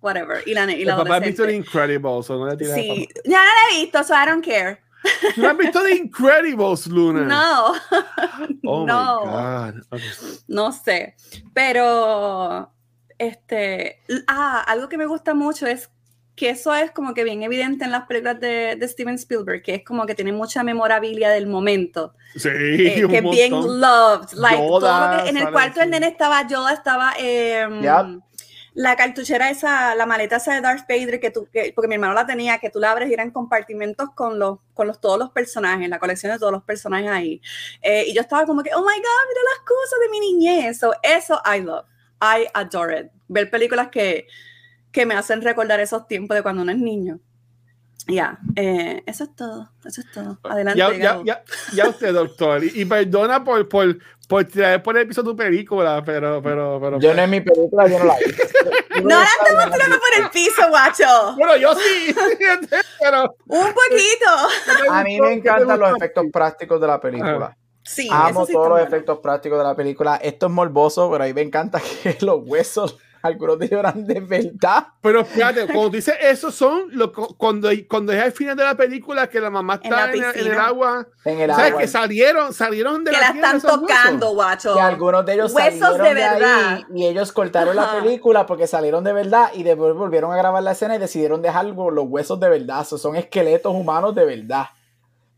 whatever, y la, y la El papá ha visto The. Incredibles, o no le Sí, ya no la he visto, so I don't care. papá. ¿Tú no has visto The Incredibles, Luna? No, <laughs> Oh no. my God. Ok. no sé, pero este, ah, algo que me gusta mucho es que eso es como que bien evidente en las películas de, de Steven Spielberg, que es como que tiene mucha memorabilia del momento, Sí, eh, un que es bien montón. loved, like Yoda que- en el cuarto del nene estaba Yoda, estaba em, Yep. la cartuchera esa, la maleta esa de Darth Vader que tú, que, porque mi hermano la tenía, que tú la abres y eran compartimentos con los, con los todos los personajes, la colección de todos los personajes ahí. Eh, y yo estaba como que, oh my god, mira las cosas de mi niñez. So, eso I love, I adore it. Ver películas que, que me hacen recordar esos tiempos de cuando uno es niño. Ya, eh, eso es todo, eso es todo. Adelante. Ya, ya, ya, ya usted, doctor. Y, y perdona por, por, por traer por el piso tu película, pero, pero, pero. Yo no es mi película, yo no la vi. <laughs> No la estamos tirando por el piso, guacho. Bueno, yo sí, <laughs> pero. Un poquito. <laughs> A mí me encantan los efectos prácticos de la película. Sí, Amo eso sí todos los bueno. efectos prácticos de la película. Esto es morboso, pero a mí me encanta que los huesos, algunos de ellos eran de verdad. Pero fíjate, cuando dice eso son lo, cuando, cuando es al final de la película que la mamá En la está en, en el agua. En el ¿Sabes? agua. Que salieron, salieron de Que la están esos huesos. tocando, guacho. Que algunos de ellos Huesos salieron de de, verdad. ahí y ellos cortaron Ajá. la película porque salieron de verdad y después volvieron a grabar la escena y decidieron dejar los huesos de verdad. So, son esqueletos humanos de verdad.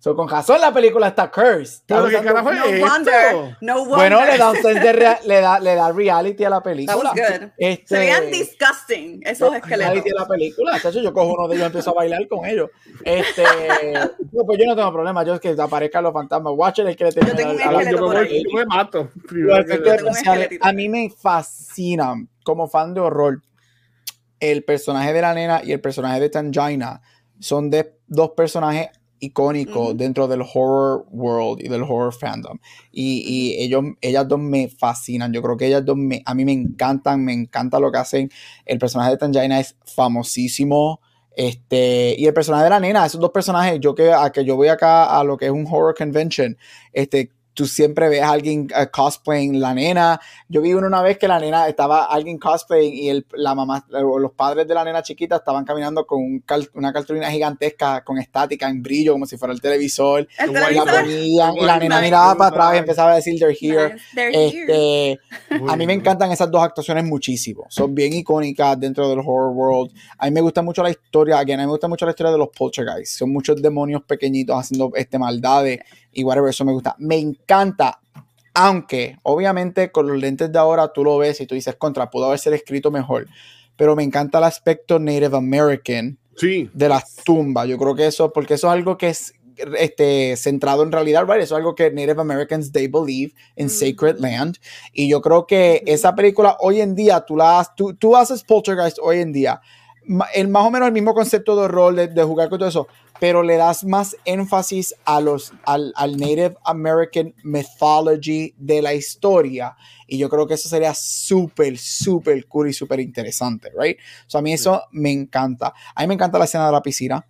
So, con razón la película está cursed. Está qué carajo No es wonder. No wonder. Bueno, le da, un <laughs> sense de rea- le, da, le da reality a la película. Este, Se veían disgusting esos esqueletos. reality a la película. Chacho, yo cojo uno de ellos y empiezo a bailar con ellos. Este, <laughs> no, pues yo no tengo problema. Yo es que aparezcan los fantasmas. Watcher el que le Yo tengo un a Yo me, por voy- ahí. yo me mato. Tengo a mí me fascinan como fan de horror. El personaje de la nena y el personaje de Tangina son de dos personajes icónicos Ujú. dentro del horror world y del horror fandom. Y, y ellos, ellas dos me fascinan. Yo creo que ellas dos me, a mí me encantan, me encanta lo que hacen. El personaje de Tangina es famosísimo. Este, y el personaje de la nena, esos dos personajes, yo que, a que yo voy acá a lo que es un horror convention, este, tú siempre ves a alguien uh, cosplaying la nena. Yo vi una vez que la nena estaba alguien cosplaying y el, la mamá, los padres de la nena chiquita estaban caminando con un una cartulina gigantesca con estática en brillo, como si fuera el televisor. El y la televisor. ponían y la nena Nice. miraba para atrás y empezaba a decir they're here. Nice. They're here. Este, a mí me encantan esas dos actuaciones muchísimo. Son bien icónicas dentro del horror world. A mí me gusta mucho la historia, again, a mí me gusta mucho la historia de los poltergeists. Son muchos demonios pequeñitos haciendo este maldades y whatever, eso me gusta. Me encanta, aunque obviamente con los lentes de ahora tú lo ves y tú dices contra, pudo haber sido escrito mejor. Pero me encanta el aspecto Native American Sí. de las tumbas. Yo creo que eso, porque eso es algo que es este, centrado en realidad, right? Eso es algo que Native Americans, they believe in Mm. sacred land. Y yo creo que esa película hoy en día, tú, la, has- tú, tú haces Poltergeist hoy en día, el, más o menos el mismo concepto de rol, de, de jugar con todo eso, pero le das más énfasis a los, al, al Native American mythology de la historia. Y yo creo que eso sería súper, súper cool y súper interesante, right? So a mí eso me encanta. A mí me encanta la escena de la piscina.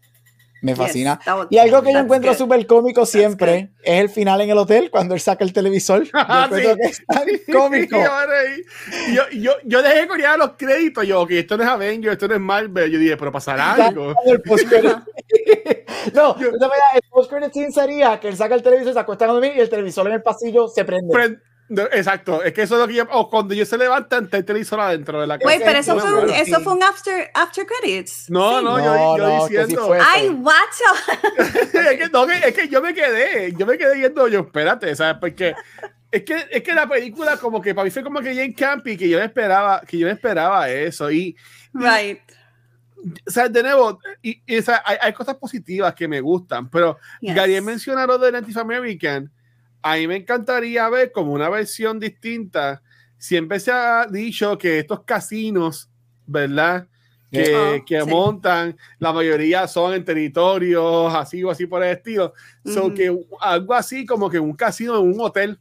Me fascina. was- Y algo que yo encuentro súper cómico siempre es el final en el hotel cuando él saca el televisor. <laughs> Yo Ah, encuentro sí. que es tan <laughs> cómico. Yo, yo, yo, yo dejé correr los créditos. Yo, ok, esto no es Avengers, esto no es Marvel. Yo dije, pero pasará algo. El <laughs> no, el post-credit scene sería que él saca el televisor, se acuesta dormir y el televisor en el pasillo se prende. Pre- Exacto, es que eso es lo que yo. O cuando yo se levanta, está el televisor adentro de la casa. Wait, pero eso fue, un, eso sí. fue un after, after credits. No, Sí. no, yo, yo no, diciendo. Ay, guacho. <laughs> es, que, no, es que yo me quedé, yo me quedé viendo, yo, espérate, ¿sabes? Porque es que, es que la película, como que para mí fue como que Jane Campy, que yo esperaba, que yo esperaba eso. Y, Right. o sea, de nuevo, y, y, o sea, hay, hay cosas positivas que me gustan, pero Yes. Gary menciona lo de Native American. A mí me encantaría ver como una versión distinta. Siempre se ha dicho que estos casinos, ¿verdad? Que, Ah, que sí. montan, la mayoría son en territorios así o así por el estilo. So Ujú. que algo así como que un casino en un hotel,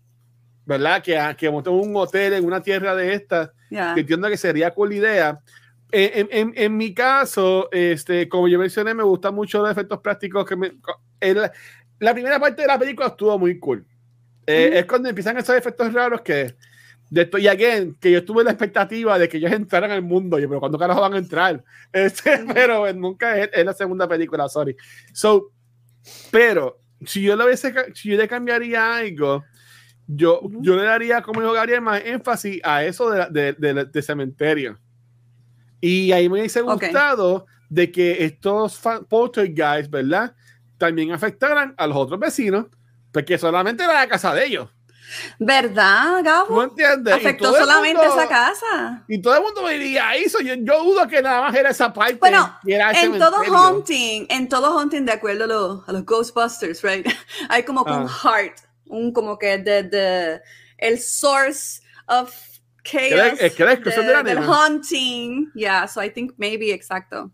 ¿verdad? Que, que monten un hotel en una tierra de estas Yeah. que entiendo que sería cool idea. En, en, en mi caso, este, como yo mencioné, me gustan mucho los efectos prácticos que me... el- la primera parte de la película estuvo muy cool. Eh, Ujú. Es cuando empiezan esos efectos raros que... De esto, y again, que yo tuve la expectativa de que ellos entraran al mundo. Yo, pero ¿cuándo carajo van a entrar? <laughs> Este, pero nunca es, es la segunda película, sorry. So, pero si yo, lo hubiese, si yo le cambiaría algo, yo, Ujú. yo le daría, como yo daría más énfasis a eso de, de, de- de cementerio. Y ahí me hubiese gustado de que estos fa- poltergeist, ¿verdad? También afectaran a los otros vecinos, porque solamente era la casa de ellos. ¿Verdad, ¿Tú Gabo? entiendes? Y Afectó solamente mundo- esa casa. Y todo el mundo vivía ahí. so yo, yo dudo que nada más era esa parte. Bueno, era En todo haunting, en todo haunting, de acuerdo a, los- a los Ghostbusters, right? <laughs> Hay como que un Ah. heart, un como que de, de el source of chaos. es que era exclusión de la del. Yeah, so I think maybe, exacto.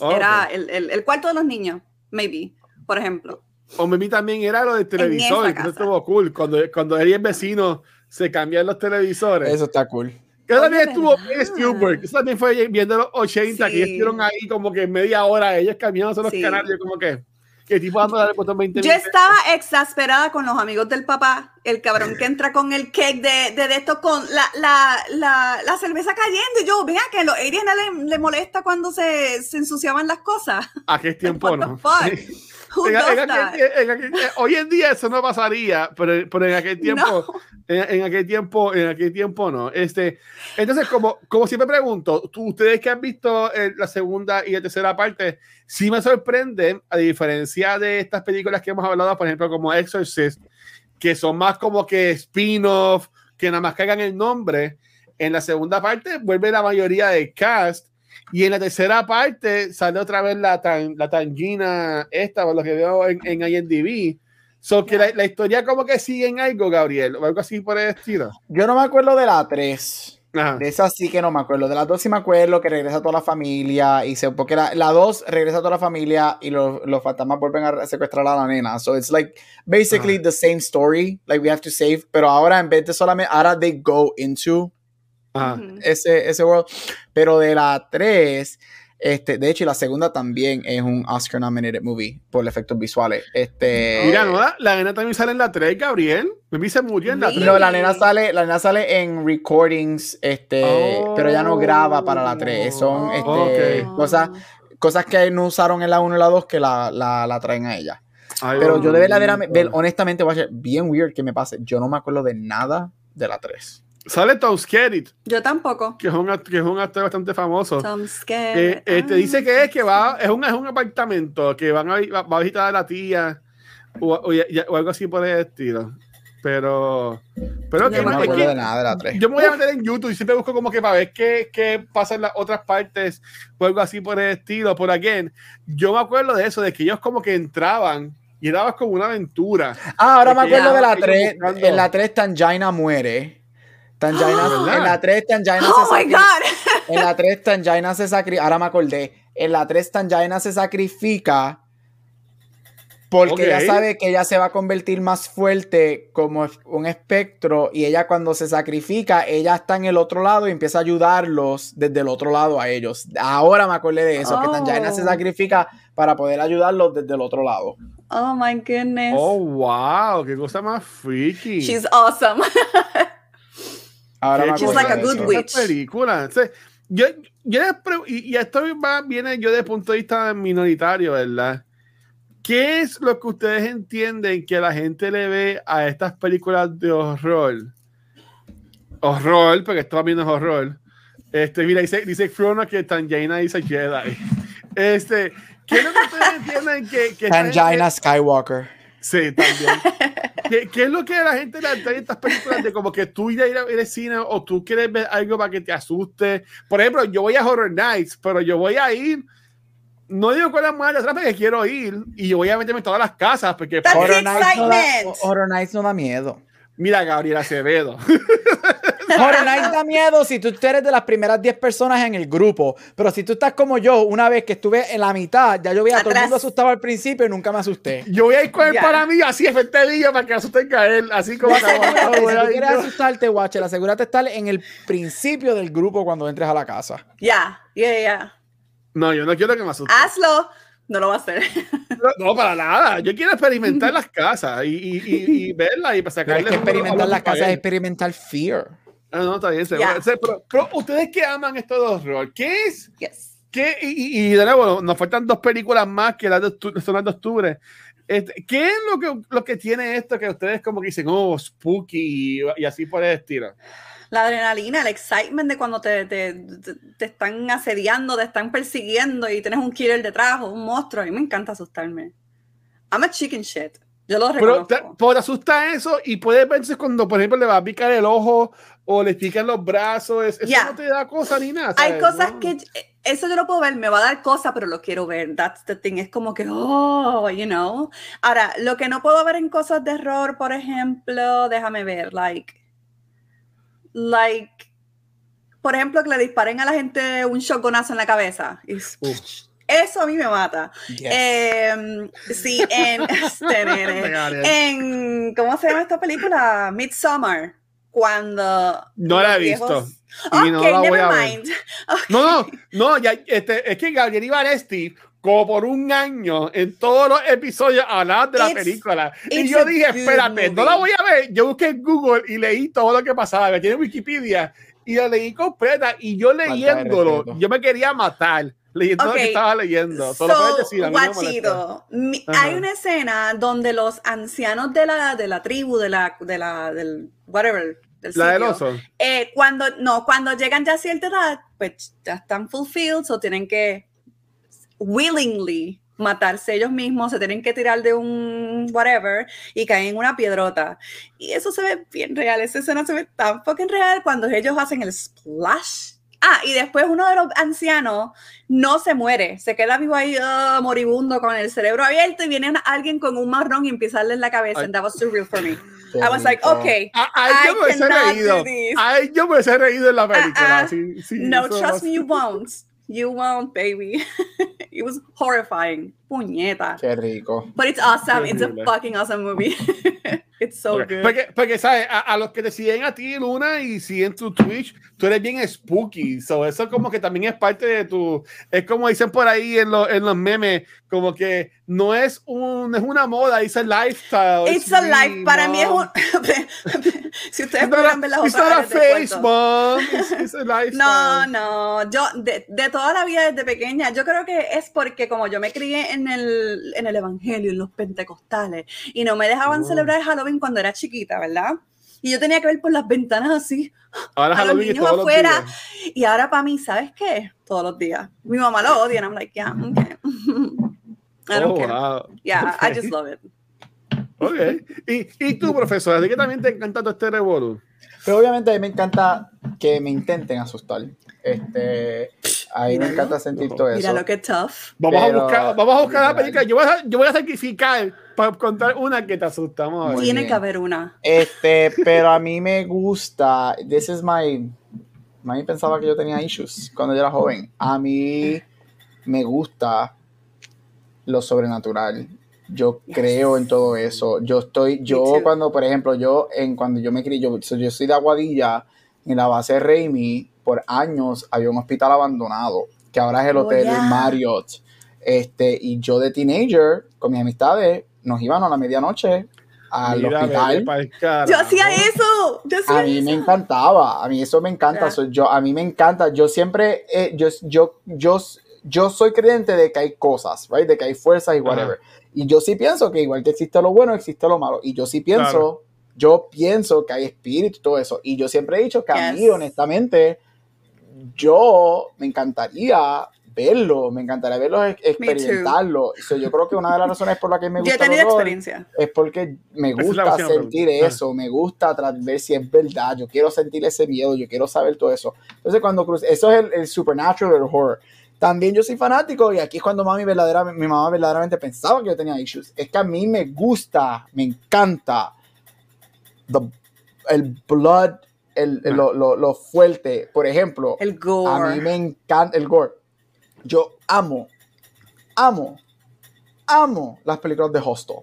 Era el, el, el cuarto de los niños, maybe, por ejemplo. O mí también era lo del televisor. que Eso estuvo cool. Cuando, cuando él y el vecino se cambian los televisores. Eso está cool. Que también Oye, estuvo bien Spielberg. Eso también fue viendo los 80, que ellos Sí. estuvieron ahí como que media hora, ellos cambiándose los Sí. canales, como que, que tipo dando el botón 20 Yo estaba exasperada con los amigos del papá, el cabrón que entra con el cake de, de, de esto, con la, la, la, la cerveza cayendo. Y yo, vea que a los aliens le, le molesta cuando se, se ensuciaban las cosas. ¿A qué tiempo <laughs> no? fuck? Who En- does en that? aquel- en aquel- eh, hoy en día eso no pasaría, pero, pero en aquel <laughs> tiempo, No. en, aquel tiempo, en aquel tiempo no. Este, entonces, como, como siempre pregunto, tú- ustedes que han visto eh, la segunda y la tercera parte, sí me sorprende, a diferencia de estas películas que hemos hablado, por ejemplo, como Exorcist, que son más como que spin-off, que nada más caigan el nombre. En la segunda parte vuelve la mayoría del cast. Y en la tercera parte sale otra vez la, tan, la tangina esta, por lo que veo en, en IMDb. So que la, la historia como que sigue en algo, Gabriel, o algo así por el estilo. Yo no me acuerdo de la 3. Ajá. De esa sí que no me acuerdo. De las dos sí me acuerdo que regresa toda la familia. Y se, porque la, la dos regresa toda la familia y los, los fantasmas vuelven a secuestrar a la nena. So it's like basically the same story. Like we have to save. Pero ahora en vez de solamente. Ahora they go into Ajá. Ujú. ese, ese world. Pero de la 3, Este, de hecho, la segunda también es un Oscar nominated movie por efectos visuales. Este, Mira, ¿no? La nena también sale en la 3, Gabriel. Me se murió en la 3. no, la nena sale, la nena sale en recordings, este, pero ella no graba para la 3. Son este, Ok. cosas, cosas que no usaron en la 1 y la 2 que la, la, la traen a ella. Ay, Pero yo de bendito. verdaderamente, ver- honestamente, voy a ser bien weird que me pase. Yo no me acuerdo de nada de la 3. Sale Tom Skerritt, Yo tampoco. que es un, que es un actor bastante famoso. Tom Eh, Skerritt. eh, te Ah. dice que es que va, es un, es un apartamento que van a, va, va a visitar a la tía o, o o algo así por el estilo. Pero, pero Yo que no me es acuerdo que de nada de la 3. yo me voy a meter en YouTube y siempre busco como que para ver qué, qué pasa en las otras partes o algo así por el estilo. Por again, yo me acuerdo de eso, de que ellos como que entraban y era como una aventura. Ah, ahora me acuerdo ya de la ellos 3. buscando- En la 3 Tangina muere. Tangina, ¿Verdad? en la 3 Tangina Oh se my God. En la 3 Tangina se sacrifica. Ahora me acordé. En la 3 Tangina se sacrifica porque Ok. ella sabe que ella se va a convertir más fuerte como un espectro y ella cuando se sacrifica, ella está en el otro lado y empieza a ayudarlos desde el otro lado a ellos. Ahora me acordé de eso, que Tangina se Oh. sacrifica para poder ayudarlos desde el otro lado. Oh my goodness. Oh, wow, qué cosa más freaky. She's awesome. <laughs> Ahora me She's like a good eso. witch. Película. O sea, yo, yo y, y esto va- viene yo desde el punto de vista minoritario, ¿verdad? ¿Qué es lo que ustedes entienden que la gente le ve a estas películas de horror? Horror, porque esto también es horror. Este, mira, dice, dice Frono que Tangina dice Jedi. <laughs> Este, ¿qué es lo que ustedes entienden que, que Tangina Skywalker. Sí, también. <laughs> ¿Qué, qué es lo que la gente le atrae estas películas de como que tú ir a ir al cine o tú quieres ver algo para que te asuste? Por ejemplo, yo voy a Horror Nights, pero yo voy a ir, no digo con la mujer de atrás porque quiero ir y yo voy a meterme en todas las casas porque Horror the Nights, no da. Horror Nights no da miedo. mira Gabriel Acevedo. <laughs> Horror da miedo si tú eres de las primeras 10 personas en el grupo. Pero si tú estás como yo, una vez que estuve en la mitad, ya yo veía a todo el mundo asustado al principio y nunca me asusté. Yo voy a ir con él Ya. para mí, así efectivo para que asusten a él, así como voy si a tú quieres yo. asustarte, Watcher, asegúrate de estar en el principio del grupo cuando entres a la casa. Yeah, yeah, yeah. No, yo no quiero que me asusten. Hazlo. No lo va a hacer. No, no, para nada. Yo quiero experimentar las casas y, y, y, y verlas y para sacarle es que a experimentar las casas es experimentar fear. Ah, no, está bien. O sea, Pero, pero ustedes que aman esto de horror, ¿qué es? Yes. ¿Qué? Y, y- y de nuevo, nos faltan dos películas más que las de, son las de octubre. Este, ¿Qué es lo que, lo que tiene esto que ustedes como que dicen, oh, spooky y, y así por el estilo? La adrenalina, el excitement de cuando te, te, te- te están asediando, te están persiguiendo y tienes un killer detrás o un monstruo. A mí me encanta asustarme. I'm a chicken shit. Yo lo Pero te, reconozco. por asusta eso y puede verse cuando, por ejemplo, le va a picar el ojo o le pican los brazos. es- Eso no te da cosa ni nada. Hay cosas No. que eso yo lo puedo ver, me va a dar cosa, pero lo quiero ver. That's the thing. Es como que, oh, you know. Ahora, lo que no puedo ver en cosas de error, por ejemplo, déjame ver, like, like, por ejemplo, que le disparen a la gente un shotgunazo en la cabeza. Eso a mí me mata. Yes. Em, sí, en, <laughs> este <laughs> en, ¿cómo se llama esta película? Midsommar. Cuando. No la he visto. Y no la voy never a ver. mind. <laughs> No, no, no, ya, este, es que Gabriel Ibaresti, como por un año, en todos los episodios hablaba de la It's- película. Y it's yo a dije, espérate, no la voy movie. a ver. Yo busqué en Google y leí todo lo que pasaba. Me tiene Wikipedia y la leí completa. Y yo leyéndolo, yo me quería matar leyendo lo que estaba leyendo. Solo puedes decir, a mí no me mi- hay una escena donde los ancianos de la, de la tribu, de la, de la, del, whatever, del La del sitio, oso. eh, cuando, no, cuando llegan ya a cierta edad, pues ya están fulfilled, o tienen que willingly matarse ellos mismos, se tienen que tirar de un whatever y caen en una piedrota. Y eso se ve bien real, esa escena se ve tan fucking real cuando ellos hacen el splash. Ah, y después uno de los ancianos no se muere, se queda vivo ahí ah, moribundo con el cerebro abierto y viene alguien con un marrón y empieza a darle en la cabeza. Ay. And that was surreal for me. Qué I was like, okay, A- Ahí yo I me hubiese cannot reído. do this. Ahí yo me hubiese reído en la película. Ah, ah. sí, sí, No, trust me, you won't. You won't, baby. <laughs> it was horrifying. Puñeta. Qué rico. But it's awesome. It's a fucking awesome movie. <laughs> It's so Ok. good. Porque, porque, ¿sabes? A, a los que te siguen a ti, Luna, y siguen tu Twitch, tú eres bien spooky. So, eso como que también es parte de tu. Es como dicen por ahí en, los en los memes, como que no es, un, no es una moda, es el lifestyle. It's a life. me, Para mí es un. <laughs> si ustedes It's not pudieran ver las a, it's otras not a face, mom. It's, it's a <laughs> lifestyle. No, no, yo de, de toda la vida desde pequeña, yo creo que es porque como yo me crié en el, en el Evangelio, en los pentecostales, y no me dejaban Oh. celebrar Halloween cuando era chiquita, ¿verdad? Y yo tenía que ver por las ventanas así, Ahora a los Halloween es niños todos los afuera. días. Y ahora para mí, ¿sabes qué? Todos los días. Mi mamá lo odia, and I'm like, yeah, okay. <laughs> I don't Oh, care. wow. Yeah, I Ok. just love it. Ok. ¿Y, y tú, <laughs> profesor, ¿de qué también te encanta todo este revolú? Pero obviamente a mí me encanta que me intenten asustar. Este, a mí me encanta sentir todo eso. Mira lo que tough. Vamos Pero- a buscar, vamos a buscar la película. Yo voy a, yo voy a sacrificar para contar una que te asustamos. Muy Tiene bien. que haber una. Este, pero a mí me gusta. This is my. Mami pensaba que yo tenía issues cuando yo era joven. A mí me gusta lo sobrenatural. Yo Yes. creo en todo eso. Yo estoy, yo cuando, por ejemplo, yo en cuando yo me crié, yo, so- yo soy de Aguadilla, en la base de Raimi, por años había un hospital abandonado, que ahora es el Oh, hotel yeah. Marriott. Este, y yo de teenager, con mis amistades, nos íbamos a la medianoche al Mira, hospital. carajo. Yo hacía eso. Yo hacía A mí me eso. encantaba, a mí eso me encanta, so, yo, a mí me encanta, yo siempre, eh, yo, yo, yo, yo soy creyente de que hay cosas, right? de que hay fuerzas y whatever. Y yo sí pienso que igual que existe lo bueno, existe lo malo. Y yo sí pienso, Claro. yo pienso que hay espíritu y todo eso. Y yo siempre he dicho que a mí, Yes. honestamente, yo me encantaría verlo, me encantaría verlo, ex- experimentarlo. So, yo creo que una de las razones por las que me <laughs> Yo gusta he tenido el horror experiencia. es porque me es la gusta sentir pregunta. eso, me gusta ver si es verdad, yo quiero sentir ese miedo, yo quiero saber todo eso. Entonces cuando cruce, eso es el, el supernatural del horror. También yo soy fanático y aquí es cuando mami verdadera, mi mamá verdaderamente pensaba que yo tenía issues. Es que a mí me gusta, me encanta the- el blood, el, el- lo, lo- lo fuerte. Por ejemplo, El a mí gore. me encanta el gore. Yo amo, amo, amo las películas de Hostel.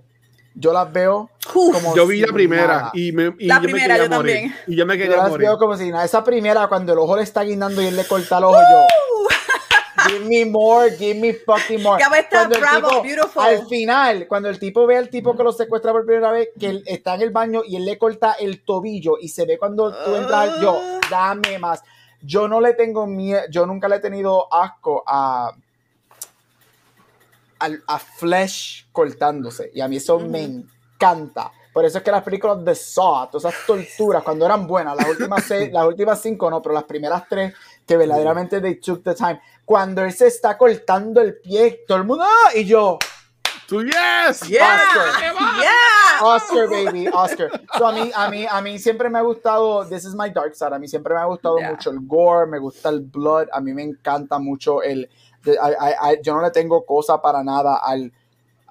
Yo las veo Uf, como Yo vi la primera nada. y, me, y La yo primera, me quería yo morir. también. Y yo me Yo quería las morir. veo como si nada. Esa primera, cuando el ojo le está guindando y él le corta el ojo, yo. Give me more, give me fucking more. Ya va a estar Cuando el bravo, tipo- beautiful. Al final, cuando el tipo ve al tipo que lo secuestra por primera vez, que él está en el baño y él le corta el tobillo y se ve cuando tú entras, yo, dame más. Yo no le tengo miedo, yo nunca le he tenido asco a, al- a flesh cortándose. Y a mí eso me encanta. Por eso es que las películas de Saw, todas esas torturas, cuando eran buenas, las últimas, seis, <laughs> las últimas cinco no, pero las primeras tres, que verdaderamente they took the time. Cuando él se está cortando el pie, todo el mundo, ¡ah! y yo, ¡Tú, yes! Yeah, ¡Qué va! yeah. Oscar, baby, Oscar. So, a, mí, a, mí, a mí siempre me ha gustado, this is my dark side, a mí siempre me ha gustado Yeah. mucho el gore, me gusta el blood, a mí me encanta mucho el, I- I- I- yo no le tengo cosa para nada al,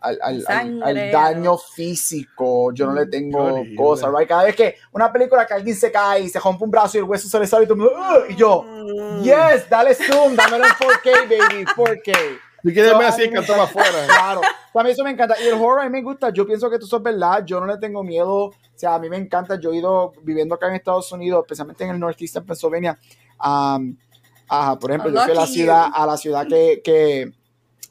al, al- al- al daño físico, yo no le Qué tengo horrible. cosa, right? Cada vez que una película que alguien se cae y se rompe un brazo y el hueso se le sale y todo "Ugh", y yo, Mm. yes, dale zoom, dámelo en 4K, baby, 4K. Si quieres ver así, encanta. afuera. Claro, a mí eso me encanta. Y el horror a mí me gusta. Yo pienso que eso es verdad. Yo no le tengo miedo. O sea, a mí me encanta. Yo he ido viviendo acá en Estados Unidos, especialmente en el Northeast, en Pennsylvania. um, a, por ejemplo, yo fui a la ciudad, you. a la ciudad que, que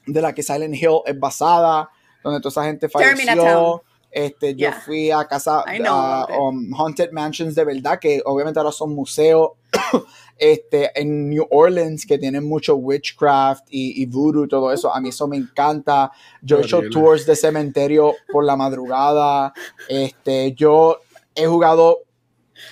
de la que Silent Hill es basada, donde toda esa gente falleció. Terminatown. Este, yo Yeah. fui a casa a, um, Haunted Mansions de verdad, que obviamente ahora son museos. <coughs> este, en New Orleans, que tienen mucho witchcraft y, y voodoo y todo eso. A mí eso me encanta. Yo he hecho tours de cementerio por la madrugada. Este, yo he jugado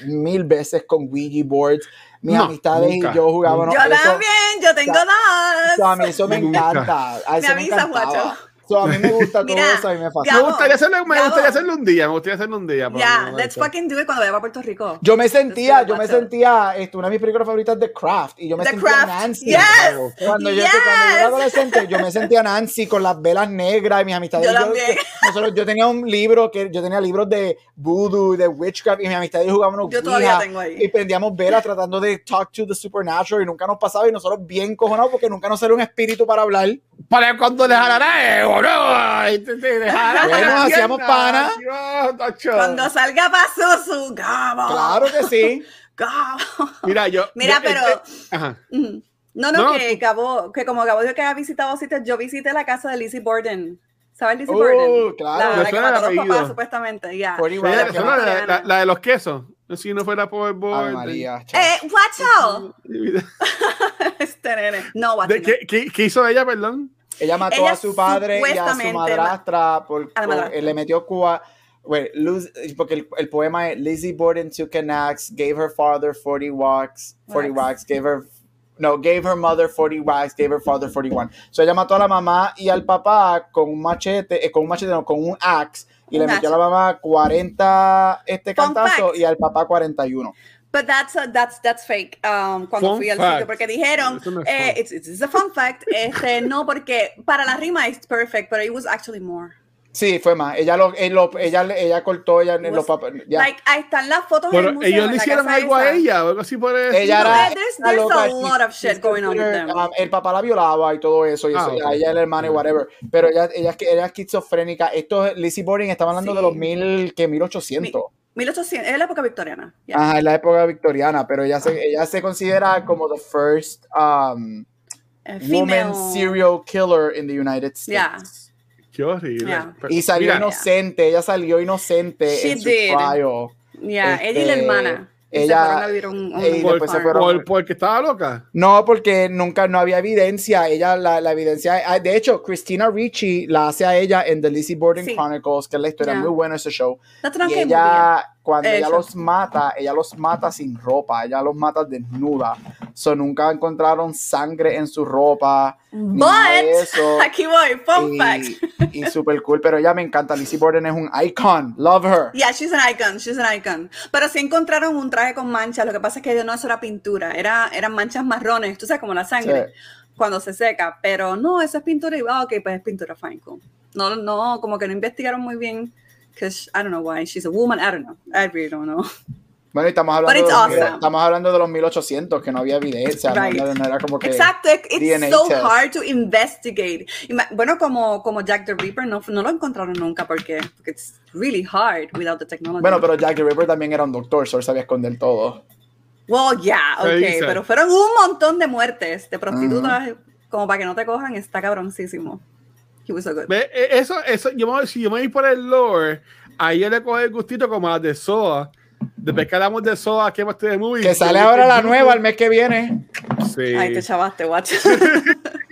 mil veces con Ouija boards. Mis No, amistades nunca, y yo jugábamos. Yo eso- también, yo tengo dos. so, a mí eso me Nunca. encanta. A eso me, avisas, encantaba. So, a mí me gusta todo Mira, eso y me Me fascina. Gabo, gustaría hacerlo, me Gabo. gustaría hacerlo un día. Me gustaría hacerlo un día. Ya, no, let's fucking do it cuando vaya a Puerto Rico. Yo me sentía, yo it, me sentía, esto, una de mis películas favoritas de Craft, y yo me The sentía Craft, Nancy. yes. Cuando yo, Yes. cuando yo era adolescente, yo me sentía Nancy con las velas negras y mis amistades. Yo también. nosotros- yo tenía un libro, que yo tenía libros de voodoo, de witchcraft, y mis amistades jugábamos Yo todavía tengo ahí. y prendíamos velas tratando de talk to the supernatural y nunca nos pasaba y nosotros bien cojonados porque nunca nos salió un espíritu para hablar. Para cuando les jalará, eh, boludo, Bueno, hacíamos pana. Dios. Cuando salga para su gabo. Claro que sí. Mira, yo. Mira, yo- pero- este- ajá. No, no, No, que Gabo, que como Gabo dijo que ha visitado sitios, yo visité la casa de Lizzie Borden. ¿Sabes Lizzie Uh, Borden? claro. La, Me la que mató a los papás, supuestamente, ya. 41, Ella- que esa no- es la, la- la de los quesos. Si no fuera Borden. María. Eh, watch out. ¿De este nene. No, watch out. ¿Qué, qué, qué hizo ella, perdón? Ella mató Ella a su padre y a su madrastra por, a la por- madrastra. le metió Cuba. Wait, lose- porque el, el poema es Lizzie Borden took an axe, gave her father 40 whacks, 40 Whacks. whacks, gave her no, gave her mother 40 whacks, gave her father 41. So ella mató a la mamá y al papá con un machete, eh, con un machete, no, con un axe y le metió a la mamá 40 este Fun cantazo fact. y al papá 41. But that's uh, that's that's fake. Um, cuando Fun fui al fact. sitio, porque dijeron, eh, it's, it's, it's a fun fact. Este, no, porque para la rima es perfect, but it was actually more. Sí, fue más. Ella lo, él lo- ella, ella cortó ella Was- los papás. ya. Like, ahí están las fotos en Pero el museo, ellos en le hicieron algo a ella algo así por eso. Ella No, era, there's- there's loca, a lot of shit going on with them. um, el papá la violaba y todo eso, y Ah, eso, ok. a ella el hermano y whatever. Pero ella, ella, es que- ella es esquizofrénica. Esto, Lizzie Borden, estamos hablando Sí. de los mil, que 1800. 1800, es la época victoriana. yeah. Ajá, en la época victoriana, pero ella se, ella se considera como the first um, Eh, woman serial killer in the United States. Yeah. Qué horrible. Yeah. Y salió mira, inocente, ella salió inocente She en su did. trial. Yeah, ella y la Este, hermana. Se ella- fueron a vivir un, un y por, se farm. fueron- por- porque estaba loca. No, porque nunca no había evidencia. Ella, la, la evidencia. ah, De hecho, Christina Ricci la hace a ella en The Lizzie Borden Sí. Chronicles, que es la historia Yeah. muy buena ese show. Y ella, cuando Eh, ella los mata, ella los mata sin ropa, ella los mata desnuda. So nunca encontraron sangre en su ropa. But, eso. <laughs> aquí voy, fun fact. Y, y super cool, pero ella me encanta. Lizzie Borden es un icon. Love her. Yeah, she's an icon, she's an icon. Pero sí encontraron un traje con manchas, lo que pasa es que no eso era pintura, era, eran manchas marrones, tú sabes, como la sangre, cuando se seca. Pero no, eso es pintura y, ah, ok, pues es pintura, fine, cool. No, no, como que no investigaron muy bien, because I don't know why, she's a woman, I don't know, I really don't know. Bueno, y estamos hablando, But de it's los, awesome. estamos hablando de los 1800, que no había evidencia. no- Right. No, no era como que. Exacto, es- it's DNA so test. hard to investigate. Bueno, como, como Jack the Ripper, no, no lo encontraron nunca porque, porque it's really hard without the technology. Bueno, pero Jack the Ripper también era un doctor, solo sabía esconder todo. Well, yeah, ok, pero fueron un montón de muertes de prostitutas, como para que no te cojan, está cabroncísimo. He was so good. Ve, eh, Eso, eso, yo me, si yo me voy por el lore, ahí yo le cojo el gustito como a las de Soa. Después que hablamos de Soa, que más de movie. Que sale ahora la nueva el mes que viene. Sí. Ay, te chavaste, watch. <laughs>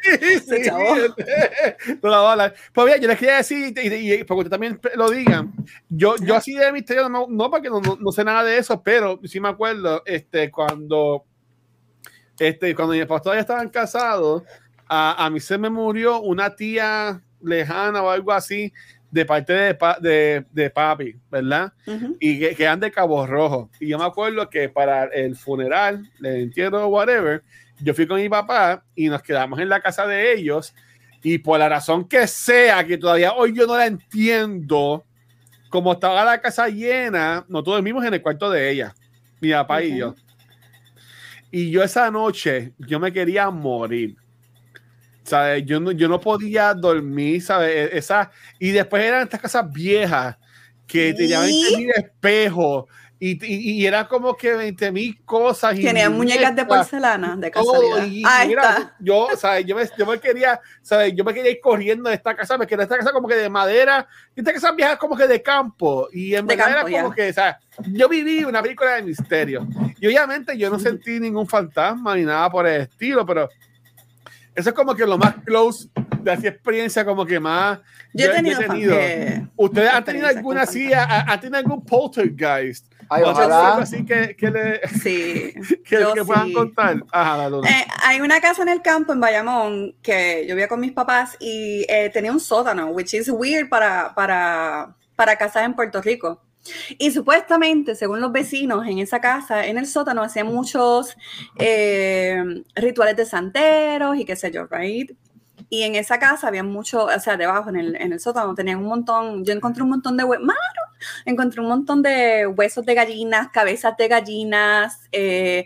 Sí, chavo. <laughs> no la bala. Pues bien, yo les quería decir, y, y- y porque ustedes también lo digan, yo, yo así de misterio, no, no porque no, no- no sé nada de eso, pero sí me acuerdo, este, cuando, este, cuando mis papás todavía estaban casados, a, a mí se me murió una tía lejana o algo así de parte de, de, de papi, ¿verdad? Y que, que eran de Cabo Rojo. Y yo me acuerdo que para el funeral, el entierro, whatever, yo fui con mi papá y nos quedamos en la casa de ellos. Y por la razón que sea, que todavía hoy yo no la entiendo, como estaba la casa llena, nosotros dormimos en el cuarto de ella, mi papá y yo. Y yo esa noche, yo me quería morir. ¿Sabes? Yo no, yo no podía dormir, ¿sabes? E, Esa, y después eran estas casas viejas que ¿Y? 20 mil espejos y, y, y era como que 20 mil cosas. Tenían muñecas de porcelana, de todo, casualidad. y- mira, está. yo, ¿sabes? Yo me, yo me quería, ¿sabes? Yo me quería ir corriendo de esta casa, me quería esta casa como que de madera, y esta casa vieja como que de campo, y en De verdad campo, era como que, ¿sabes? Yo viví una película de misterio, y obviamente yo no sentí ningún fantasma ni nada por el estilo, pero eso es como que lo más close de así experiencia, como que más. Yo he tenido, fan- eh, ¿Ustedes han tenido alguna así? ¿Han tenido algún poltergeist? Ay, ¿O ojalá. así que, que, le, Sí, <laughs> que, yo que puedan sí. contar? Ajá, la Luna. Eh, hay una casa en el campo en Bayamón que yo vivía con mis papás y eh, tenía un sótano, which is weird para, para, para casas en Puerto Rico. Y supuestamente, según los vecinos en esa casa, en el sótano hacían muchos eh, rituales de santeros y qué sé yo, right? Y en esa casa había mucho, o sea, debajo en el, en el sótano tenían un montón, yo encontré un montón de huesos, encontré un montón de huesos de gallinas, cabezas de gallinas, eh,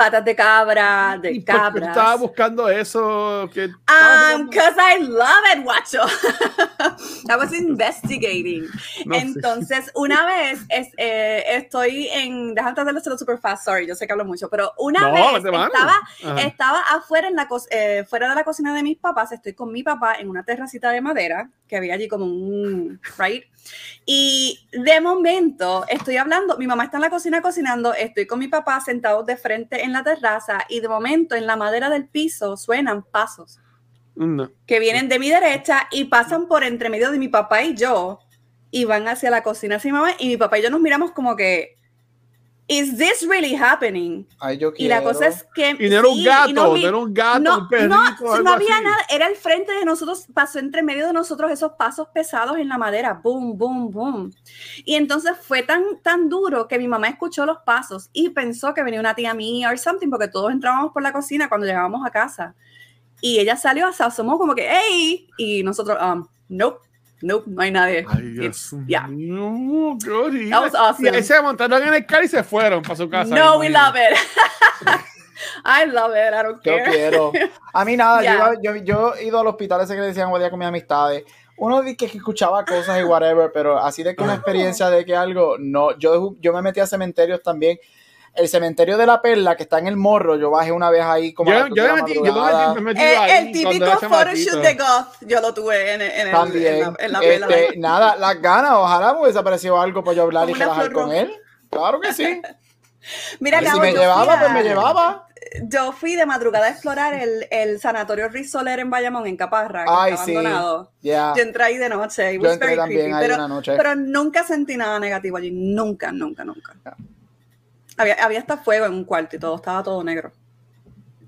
patas de cabra, de ¿Y cabras. Estaba buscando eso. Que Um, cause I love it, guacho. <laughs> I was investigating. No. Entonces, una vez es, eh, estoy en, déjame tratar de hacerlo super fast, sorry, yo sé que hablo mucho, pero una No, vez estaba, Ajá. estaba afuera en la eh, fuera de la cocina de mis papás, estoy con mi papá en una terracita de madera que había allí como un, right? Y de momento estoy hablando, mi mamá está en la cocina cocinando, estoy con mi papá sentados de frente en la terraza y de momento en la madera del piso suenan pasos No. que vienen de mi derecha y pasan por entre medio de mi papá y yo y van hacia la cocina mi mamá y mi papá y yo nos miramos como que ¿Is this really happening? Ay, yo Y quiero. la cosa es que Y no era un sí, gato, y no, vi- era un gato, no, un perrito, no, algo no había así. nada, era el frente de nosotros, pasó entre medio de nosotros esos pasos pesados en la madera, boom, boom, boom. Y entonces fue tan, tan duro que mi mamá escuchó los pasos y pensó que venía una tía mía o something, porque todos entrábamos por la cocina cuando llegábamos a casa. Y ella salió, se asomó como que, ¡hey! Y nosotros, um, nope, nope, no hay nadie. Ay, Dios yeah. mío. That was awesome. Y ahí se montaron en el carro y se fueron para su casa. No, we love it. <laughs> I love it, I don't Yo care. quiero. A mí nada, yo Ya. iba- yo, yo, he ido al hospital ese que le decían día con mis amistades. Uno dice que escuchaba cosas y whatever, pero así de que una experiencia de que algo, no. Yo, yo me metí a cementerios también. El cementerio de la Perla, que está en el morro, yo bajé una vez ahí como Yo, yo me metí, yo me metí, me metí El, ahí el típico photoshoot de goth, yo lo tuve en, en, el- También. en la, en la vela. Este, nada, las ganas, ojalá me hubiese aparecido algo para yo hablar y flor con él. Claro que sí. <laughs> Mira, Gabo, si me llevaba, pues me llevaba. Yo fui de madrugada a explorar el, el sanatorio Risoler en Bayamón, en Caparra, que Ay, está sí. abandonado. Ya. Yo entré ahí de noche. Yo entré también creepy, ahí pero, una noche. pero nunca sentí nada negativo allí. Nunca, nunca, nunca. Había, había hasta fuego en un cuarto y todo, estaba todo negro.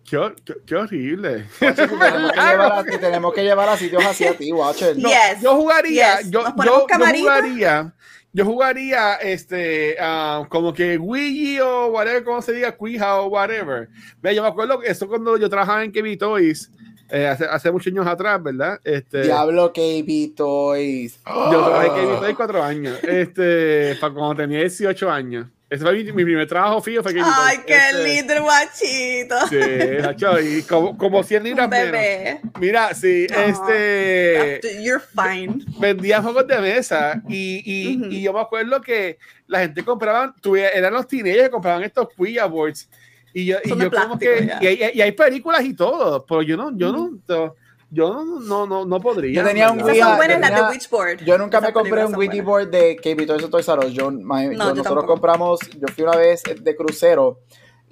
Qué, qué- qué horrible. tenemos, que <laughs> llevar a, te tenemos que llevar a sitios así a ti, Watcher. No, Yes, yo jugaría, yes. yo, yo, yo jugaría, yo jugaría este ah, como que Wii o whatever, como se diga, Cuija o whatever. Ve, yo me acuerdo que eso cuando yo trabajaba en KB Toys, eh, hace, hace muchos años atrás, ¿verdad? Este, Diablo KB Toys. yo trabajé en KB Toys cuatro años, este, para cuando tenía 18 años. Ese fue mi, mi primer trabajo fijo, fue. Ay, qué Este, lindo, guachito. Sí, Nacho, y como, como 100 libras Un menos. bebé. Mira, sí, Ah. este You're fine. vendían juegos de mesa y, y, Ujú. y yo me acuerdo que la gente compraba, eran los teenagers que compraban estos Ouija boards y yo, y yo como que y hay, y hay películas y todo, pero yo no, yo no, yo no, no, no, no podría. Yo tenía un Ouija, yo nunca Esas me compré un Ouija board de KB Toys o Toys R Us. Yo, ma- yo- yo nosotros tampoco. compramos, yo fui una vez de crucero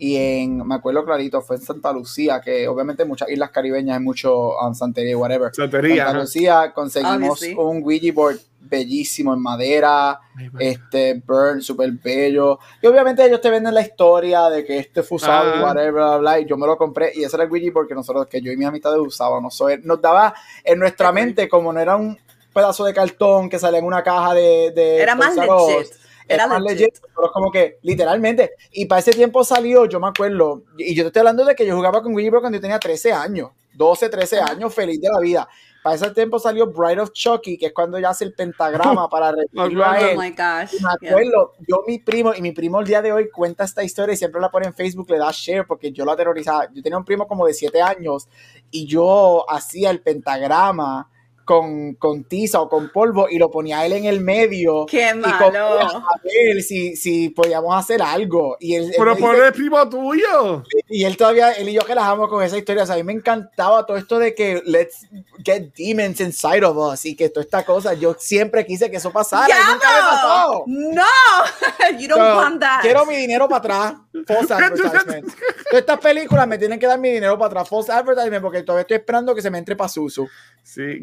y en, me acuerdo clarito, fue en Santa Lucía, que obviamente en muchas islas caribeñas hay mucho um, santería y whatever. Santería, Santa. Lucía conseguimos Obviously. un Ouija board bellísimo en madera, este burn súper bello y obviamente ellos te venden la historia de que este fue usado y Ah. whatever bla, bla, y yo me lo compré y ese era el Ouija porque nosotros que yo y mis amistades usábamos So, eh, nos daba en nuestra mente como no era un pedazo de cartón que salía en una caja de, de Era más legit. Era más legit. pero como que literalmente y para ese tiempo salió yo me acuerdo y yo te estoy hablando de que yo jugaba con Ouija board cuando yo tenía 13 años 12, 13 años feliz de la vida para ese tiempo salió Bride of Chucky, que es cuando ya hace el pentagrama para <laughs> referirlo a él. Oh my gosh. Y me yeah. acuerdo, yo mi primo, y mi primo el día de hoy cuenta esta historia y siempre la pone en Facebook, le da share porque yo lo aterrorizaba. Yo tenía un primo como de 7 años y yo hacía el pentagrama con, con tiza o con polvo y lo ponía él en el medio. Qué y malo. comía a ver si, si podíamos hacer algo. Y él, Pero por dice- el primo tuyo. y él todavía, él y yo relajamos con esa historia. O sea, a mí me encantaba todo esto de que let's get demons inside of us y que toda esta cosa. Yo siempre quise que eso pasara y nunca me pasó. No, <laughs> you don't So, want that. Quiero mi dinero para atrás. False advertisement. <laughs> Todas estas películas me tienen que dar mi dinero para atrás. False advertisement porque todavía estoy esperando que se me entre para Susu. Sí,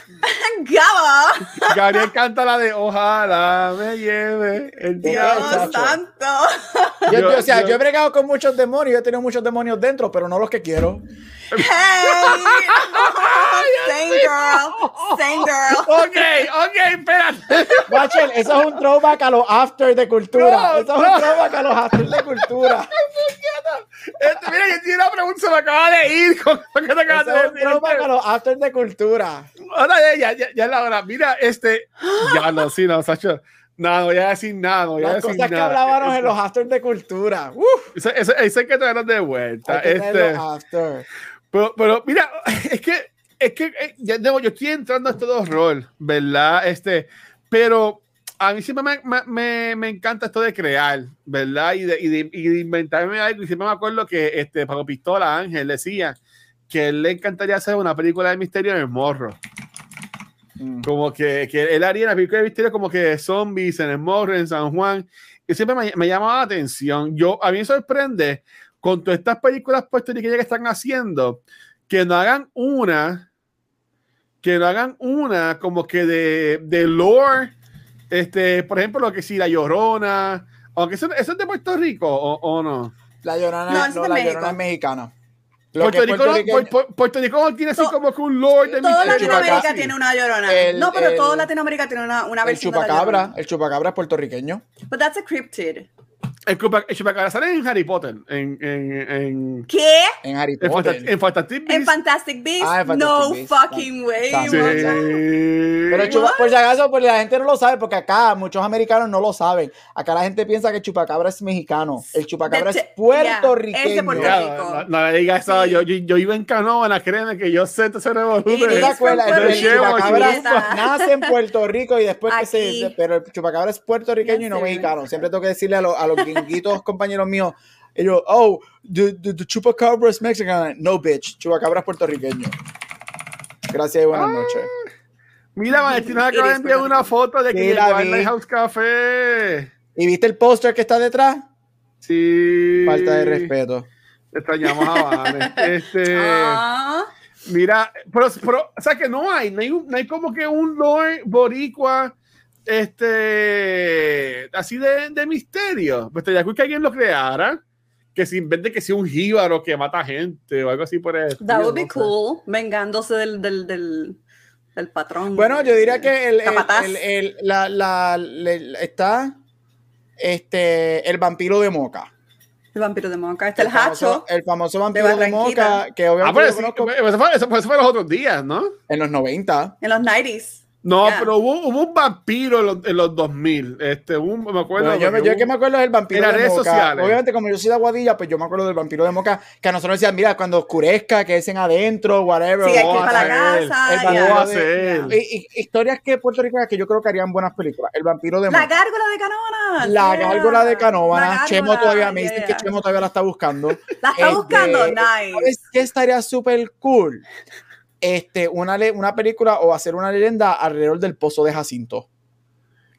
<laughs> Gabo, Gabriel canta la de Ojalá me lleve el Dios, diablo. Dios santo. Yo, Yo- yo- o sea, yo- yo he bregado con muchos demonios, he tenido muchos demonios dentro, pero no los que quiero. Hey, same girl, same girl. Ok, ok, espérate. Watcher, eso es un throwback a los after de cultura. No, eso es un throwback a los after de cultura. <laughs> Este, mira, yo tiene una pregunta, se me acaba de ir con lo que te acabas Eso de es un decir. throwback a los after de cultura. Ahora ya, ya, ya, la hora. Mira, este. <gasps> Ya no, sí, no, Sacho. No, no voy a decir nada, no voy a Las decir cosas que nada. hablábamos en los afters de cultura. Uf, ese hay que traerlos de vuelta. hay que Este, after. pero, pero mira, <laughs> es que, es que eh, ya, de- yo estoy entrando a este dos rol, ¿verdad? Este, pero a mí siempre me, me- me, encanta esto de crear, ¿verdad? Y de, y de, y de inventarme algo. Y siempre me acuerdo que este, Paco Pistola Ángel decía que él le encantaría hacer una película de misterio en el morro. Mm. Como que, que él haría una película de misterio como que de zombies en el morro, en San Juan. Y siempre me, me llamaba la atención. Yo, a mí me sorprende con todas estas películas puertorriqueñas que están haciendo, que no hagan una, que no hagan una como que de, de lore, este, por ejemplo, lo que si La Llorona, aunque eso, eso es de Puerto Rico o, o no. La llorona, No, eso no, es la llorona es mexicana. Lo Puerto Rico, puertorriqueño- no, Pu- Pu- Puerto Rico tiene así como que un lore de misterio. Latinoamérica tiene una llorona. El- no, pero el- toda Latinoamérica tiene una, una El versión de la chupacabra, el chupacabra es puertorriqueño. But that's a cryptid. El, chupa- el chupacabra sale en Harry Potter, en, en, en, ¿Qué? En Harry en, Potter. Fantastic, en Fantastic En Beasts. Fantastic Beasts? Ah, en Fantastic no Beasts. fucking way. Sí. Pero chupa- por si acaso, pues la gente no lo sabe, porque acá muchos americanos no lo saben. Acá la gente piensa que el chupacabra es mexicano. El chupacabra es puertorriqueño. yeah, es de Puerto Ya, Rico. no, no le digas eso. Sí. Yo, yo, yo iba en Canoa, créeme que yo sé todo ese revolú It ¿Tú te is de- from acuerdas? Puerto El chupacabra nace en Puerto Rico y después que se. Pero el chupacabra es puertorriqueño y no mexicano. Siempre tengo que decirle a, los- a los gringuitos compañeros míos. Ellos, oh, the, the, the chupacabra is Mexican. No, bitch. Chupacabra es puertorriqueño. Gracias y buenas Ah. noches. Mira, Valentina me acaba de enviar una foto de que llegó al. Lighthouse Café. ¿Y viste el póster que está detrás? Sí. Falta de respeto. Extrañamos a Vane. <laughs> Este, Ah, mira, pero, pero, o sea que no hay, no hay, un- no hay como que un lore boricua, este, así de, de misterio. Pues estaría cool que alguien lo creara, que se invente que sea un jíbaro que mata gente o algo así por el that would be no sé. cool. Vengándose del, del, del, del patrón. Bueno, yo diría que el, el- el- el- la, la- le- está este, el vampiro de Moca. El vampiro de Moca. Está el, famoso, hacho. el famoso vampiro de, Barranquita. Moca, que Ah, obviamente pero yo sí, eso eso fue- eso fue los otros días, ¿no? en los 90. En los 90s. No, Ya. pero hubo, hubo un vampiro en los, en los 2000. Este, un, me acuerdo. Bueno, yo, yo hubo- que me acuerdo del vampiro En las de redes Moca. sociales. Obviamente, como yo soy de Aguadilla, pues yo me acuerdo del vampiro de Moca, que a nosotros decían, mira, cuando oscurezca, que es en adentro, whatever. Sí, hay que o ir para la casa. el ya. vampiro ¿Cómo va a de- ser? y- y- historias que Puerto Rico que yo creo que harían buenas películas. El vampiro de La Moca. gárgola de Canóvana. La yeah. gárgola de La Canóvana. gárgola, Chemo todavía, me yeah, dicen que Chemo todavía la está buscando. La está Este, buscando. Nice. ¿Sabes qué estaría súper cool? Este, una, le- una película o hacer una leyenda alrededor del pozo de Jacinto.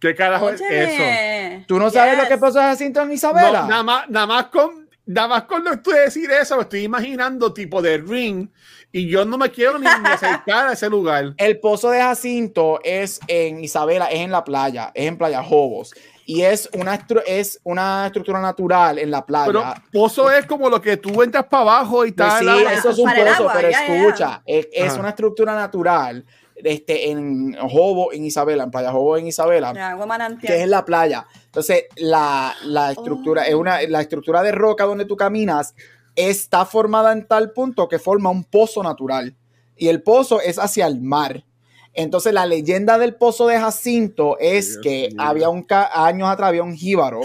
¿Qué carajo es eso? ¿Tú no sabes Yes. lo que es Pozo de Jacinto en No, Isabela? nada más, nada más con nada más con lo que tú decir eso, me estoy imaginando tipo de ring y yo no me quiero ni, ni acercar a ese lugar. <laughs> El Pozo de Jacinto es en Isabela, es en la playa, es en Playa Jobos. Y es una, estru- es una estructura natural en la playa. Pero pozo es como lo que tú entras para abajo y Pues tal. sí, agua. eso es un pozo, agua, pero ya, ya, ya. escucha, es, es una estructura natural este, en Jobo, en Isabela, en Playa Jobo, en Isabela. De agua manantial. que es en la playa. Entonces, la, la estructura, Oh. es una, la estructura de roca donde tú caminas está formada en tal punto que forma un pozo natural. Y el pozo es hacia el mar. Entonces, la leyenda del pozo de Jacinto es Dios que había un años atrás había un jíbaro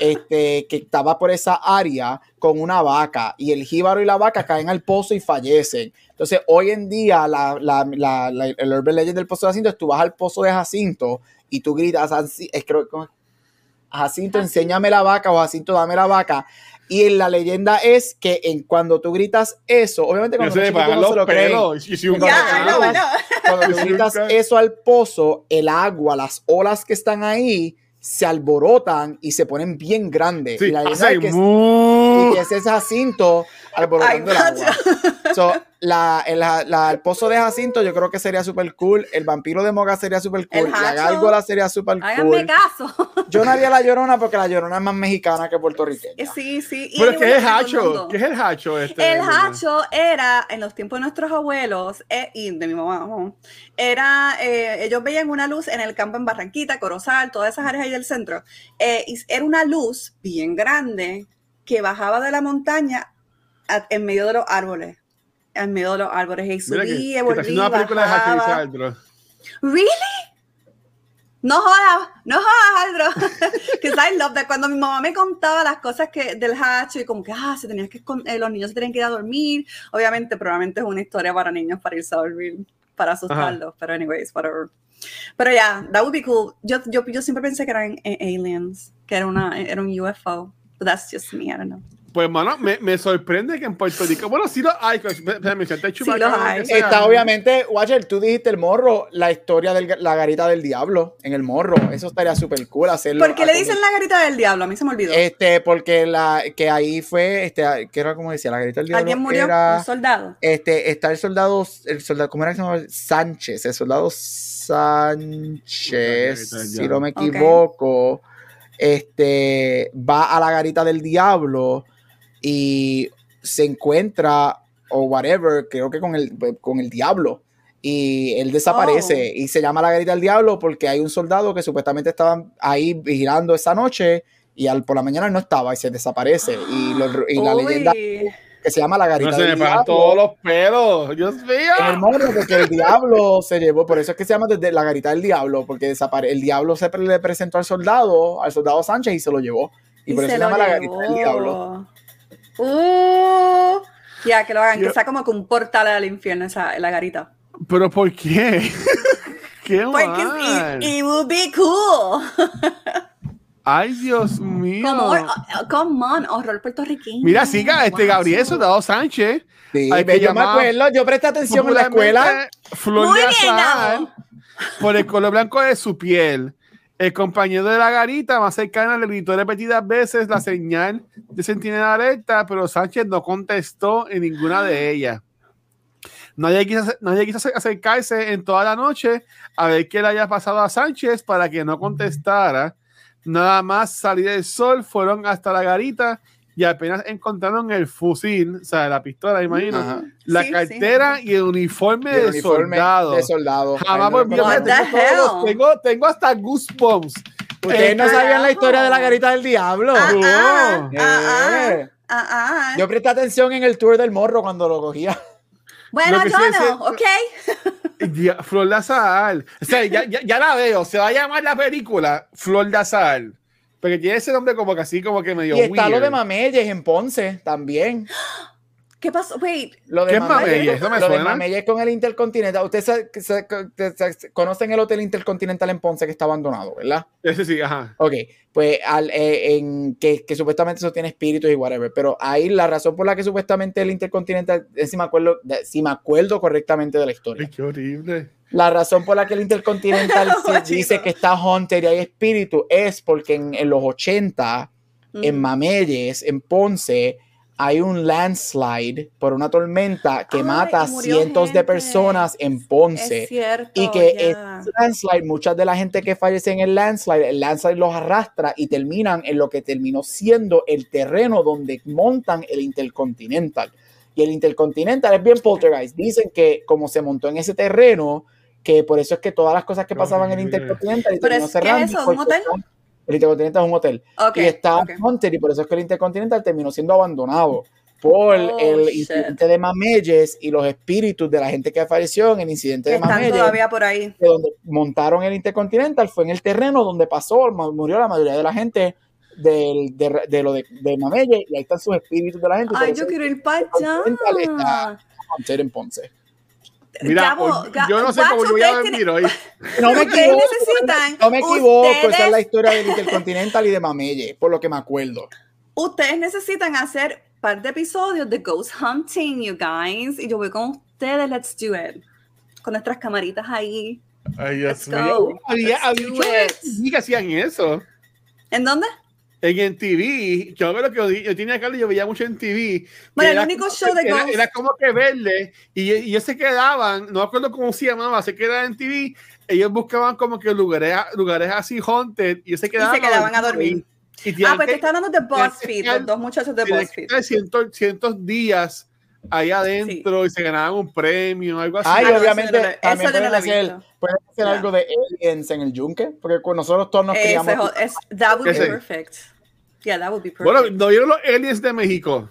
este, que estaba por esa área con una vaca y el jíbaro y la vaca caen al pozo y fallecen. Entonces, hoy en día, la, la, la, la- el urban legend del pozo de Jacinto es tú vas al pozo de Jacinto y tú gritas, "Jaci- es creo. Jacinto, enséñame la vaca o Jacinto, dame la vaca. Y en la leyenda es que en, cuando tú gritas eso, obviamente cuando se los lo creen, pelos. Y si un Ya, Ya, Cuando tú gritas eso al pozo, el agua, las olas que están ahí se alborotan y se ponen bien grandes. Sí, y la leyenda es que, y que ese es Jacinto alborotando Ay, el agua. So, la, el, la- el pozo de Jacinto yo creo que sería súper cool. El vampiro de Moga sería súper El cool. La gárgola sería súper Háganme cool. caso. Yo no haría la llorona porque la llorona es más mexicana que puertorriqueña. Sí, sí. y Pero ¿qué es el hacho? ¿Qué es el hacho este? El hacho era, en los tiempos de nuestros abuelos eh, y de mi mamá, era, eh, ellos veían una luz en el campo en Barranquita, Corozal, todas esas áreas ahí del centro. eh, y era una luz bien grande que bajaba de la montaña a- en medio de los árboles. En medio de los árboles. Y Mira que, volvía, haciendo una película de. Lisandro. ¿Really? No jodas, no jodas, Aldro. <laughs> que I love that. Cuando mi mamá me contaba las cosas que del hacho y como que, ah, se tenían que eh, los niños se tenían que ir a dormir. Obviamente, probablemente es una historia para niños para irse a dormir, para asustarlos. Pero anyways, whatever. Pero ya, yeah, that would be cool. Yo, yo, yo siempre pensé que eran aliens, que era, una, era un UFO. But that's just me, I don't know. Pues, mano, me, me, sorprende que en Puerto Rico, bueno, sí lo hay, pues, sí los hay. Está obviamente, Watcher, tú dijiste el morro, la historia de la garita del diablo en el morro. Eso estaría súper cool hacerlo. ¿Por qué le dicen la garita del diablo? A mí se me olvidó. Este, porque la, que ahí fue, este, que era como decía, la garita del diablo. ¿Alguien murió? un soldado. Este, está el soldado, el soldado, ¿cómo era que se llama? Sánchez, el soldado Sánchez, si no me equivoco. Este, va a la garita del diablo y se encuentra o whatever, creo que con el, con el diablo. Y él desaparece oh. y se llama la garita del diablo porque hay un soldado que supuestamente estaba ahí vigilando esa noche y al, por la mañana no estaba y se desaparece. Y, la leyenda que se llama la garita no se del me diablo. todos los pelos, Dios mío. Morro, porque el diablo se llevó, por eso es que se llama desde la garita del diablo, porque desapare el diablo se le presentó al soldado, al soldado Sánchez y se lo llevó. Y, por eso se llama la garita del diablo. Uh, ya, que lo hagan, que sea como que un portal al infierno esa, la garita. ¿Pero por qué? <laughs> ¿Qué Porque it, it would be cool. <laughs> Ay, Dios mío. Como, come on, horror puertorriqueño. Mira, siga, este Gabriel Soldado Sánchez. Sí, yo me acuerdo, yo presté atención en la escuela. Flor Muy de azar, por el color blanco de su piel. El compañero de la garita más cercana le gritó repetidas veces la señal de sentinela alerta, pero Sánchez no contestó en ninguna de ellas. Nadie quiso, nadie quiso acercarse en toda la noche a ver qué le haya pasado a Sánchez para que no contestara. Nada más salir del sol, fueron hasta la garita y apenas encontraron el fusil, o sea, la pistola, imagino, la cartera y el uniforme, de, soldado. de soldado. Jamás a tengo, tengo, tengo, hasta goosebumps. Ustedes no sabían la historia de la garita del diablo. Ah, ah, ah, Yo presté atención en el tour del morro cuando lo cogía. Bueno, yo no, ok. Flor de Azahar. O sea, ya, ya, ya, la veo. Se va a llamar la película Flor de Azahar. Porque tiene ese nombre como que así, como que medio. Y está lo de Mameyes en Ponce también. <gasps> ¿Qué pasó? Wait. Lo de ¿Qué Mameyes? Eso me lo de Mameyes con el Intercontinental. Ustedes conocen el Hotel Intercontinental en Ponce que está abandonado, ¿verdad? Ese sí, ajá. Ok, pues al, eh, en, que, que, supuestamente eso tiene espíritus y whatever. Pero ahí la razón por la que supuestamente el Intercontinental, si me acuerdo, si me acuerdo correctamente de la historia. Ay, qué horrible. La razón por la que el Intercontinental <laughs> dice que está haunted y hay espíritu es porque en, los 80, en Mameyes, en Ponce, hay un landslide por una tormenta que mata a cientos de personas en Ponce. y que el landslide, muchas de la gente que fallece en el landslide, el landslide los arrastra y terminan en lo que terminó siendo el terreno donde montan el Intercontinental. Y el Intercontinental es bien poltergeist. Dicen que como se montó en ese terreno, que por eso es que todas las cosas que pasaban en el Intercontinental y terminó cerrando. ¿Es un hotel? El Intercontinental es un hotel. y está okay. Hunter, y por eso es que el Intercontinental terminó siendo abandonado por oh, el incidente de Mameyes y los espíritus de la gente que falleció en el incidente de Están Mameyes. todavía por ahí. donde montaron el Intercontinental fue en el terreno donde pasó, murió la mayoría de la gente de, de, lo de, de Mameyes y ahí están sus espíritus de la gente. Ay, yo quiero ir para allá. Está en Ponce. Mira, yo no sé cómo yo voy a dormir hoy. No me equivoco. no me equivoco. Esa es la historia del Intercontinental y de Mamelle, por lo que me acuerdo. Ustedes necesitan hacer par de episodios de Ghost Hunting, you guys. Y yo voy con ustedes, let's do it. Con nuestras camaritas ahí. Ay, Dios mío. Había, había que hacían eso. ¿En dónde? En TV, yo creo que yo, tenía acá, yo veía mucho en TV. Bueno, el único show de era, era, como que verle, y, y ellos se quedaban, no me acuerdo cómo se llamaba, se quedaban en TV, ellos buscaban como que lugares, lugares así haunted, y ellos se quedaban, y se quedaban a dormir. ah, pues te están dando de BuzzFeed, los dos muchachos de BuzzFeed. Cientos, cientos días ahí adentro y se ganaban un premio, algo así. Ay, obviamente, eso también pueden hacer, pueden hacer algo de aliens en el yunque, porque con nosotros todos nos criamos. Es, that would be perfect. Yeah, that would be perfect. Bueno, ¿no vieron los aliens de México?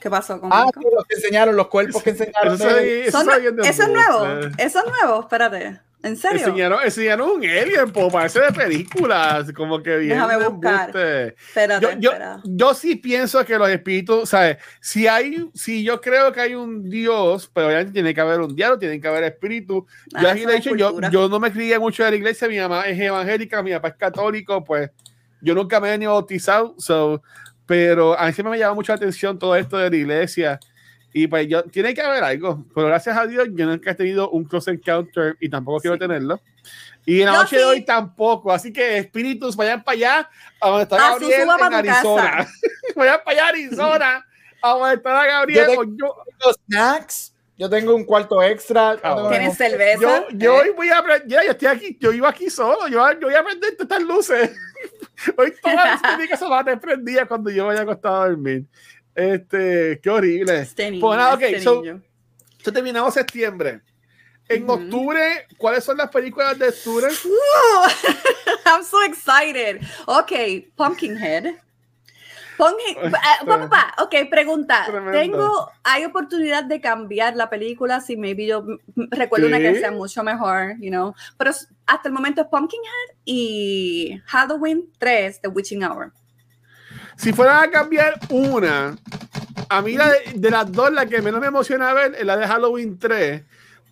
¿Qué pasó con Ah, los que enseñaron, los cuerpos que enseñaron. Eso, eso, eso, es nuevo. Eso es nuevo, espérate. ¿En serio? Enseñaron, enseñaron un alien, po, parece de películas, como que bien. Déjame de buscar. Espérate, Yo, yo, espera. yo sí pienso que los espíritus, ¿sabes? Si hay, si yo creo que hay un Dios, pero obviamente tiene que haber un diablo, tiene que haber espíritu. Ah, yo eso aquí le he es dicho, yo, yo no me crié mucho de la iglesia, mi mamá es evangélica, mi papá es católico, pues yo nunca me he ni bautizado, so, pero a mí siempre me llama mucho la atención todo esto de la iglesia. Y pues yo, tiene que haber algo, pero gracias a Dios yo nunca he tenido un close encounter y tampoco quiero Sí. tenerlo. Y en la Yo noche de sí. hoy tampoco, así que espíritus vayan para allá, a donde está Ah, Gabriel en Arizona. <laughs> vayan para allá a Arizona, a donde está Gabriel. Yo te- o yo, Los snacks. Yo tengo un cuarto extra. Ah, tengo ¿Tienes cerveza? yo, yo ¿Eh? hoy voy a aprender, ya, yo estoy aquí, yo iba aquí solo, yo, yo voy a aprender estas luces. <laughs> hoy todas las luces se van a prendidas cuando yo vaya acostado a dormir. Este, qué horrible. Este niño, Pues nada, ok, este so-. Entonces terminamos septiembre. En Ujú. octubre, ¿cuáles son las películas de octubre? <laughs> I'm so excited. Ok, Pumpkinhead. Pumpkin, ah, pa, pa, pa. Ok, pregunta. Tremendo. Tengo, ¿hay oportunidad de cambiar la película si maybe yo recuerdo una que sea mucho mejor, you know? Pero hasta el momento es Pumpkinhead y Halloween 3, The Witching Hour. Si fuera a cambiar una, a mí la de, de las dos, la que menos me emociona ver es la de Halloween 3.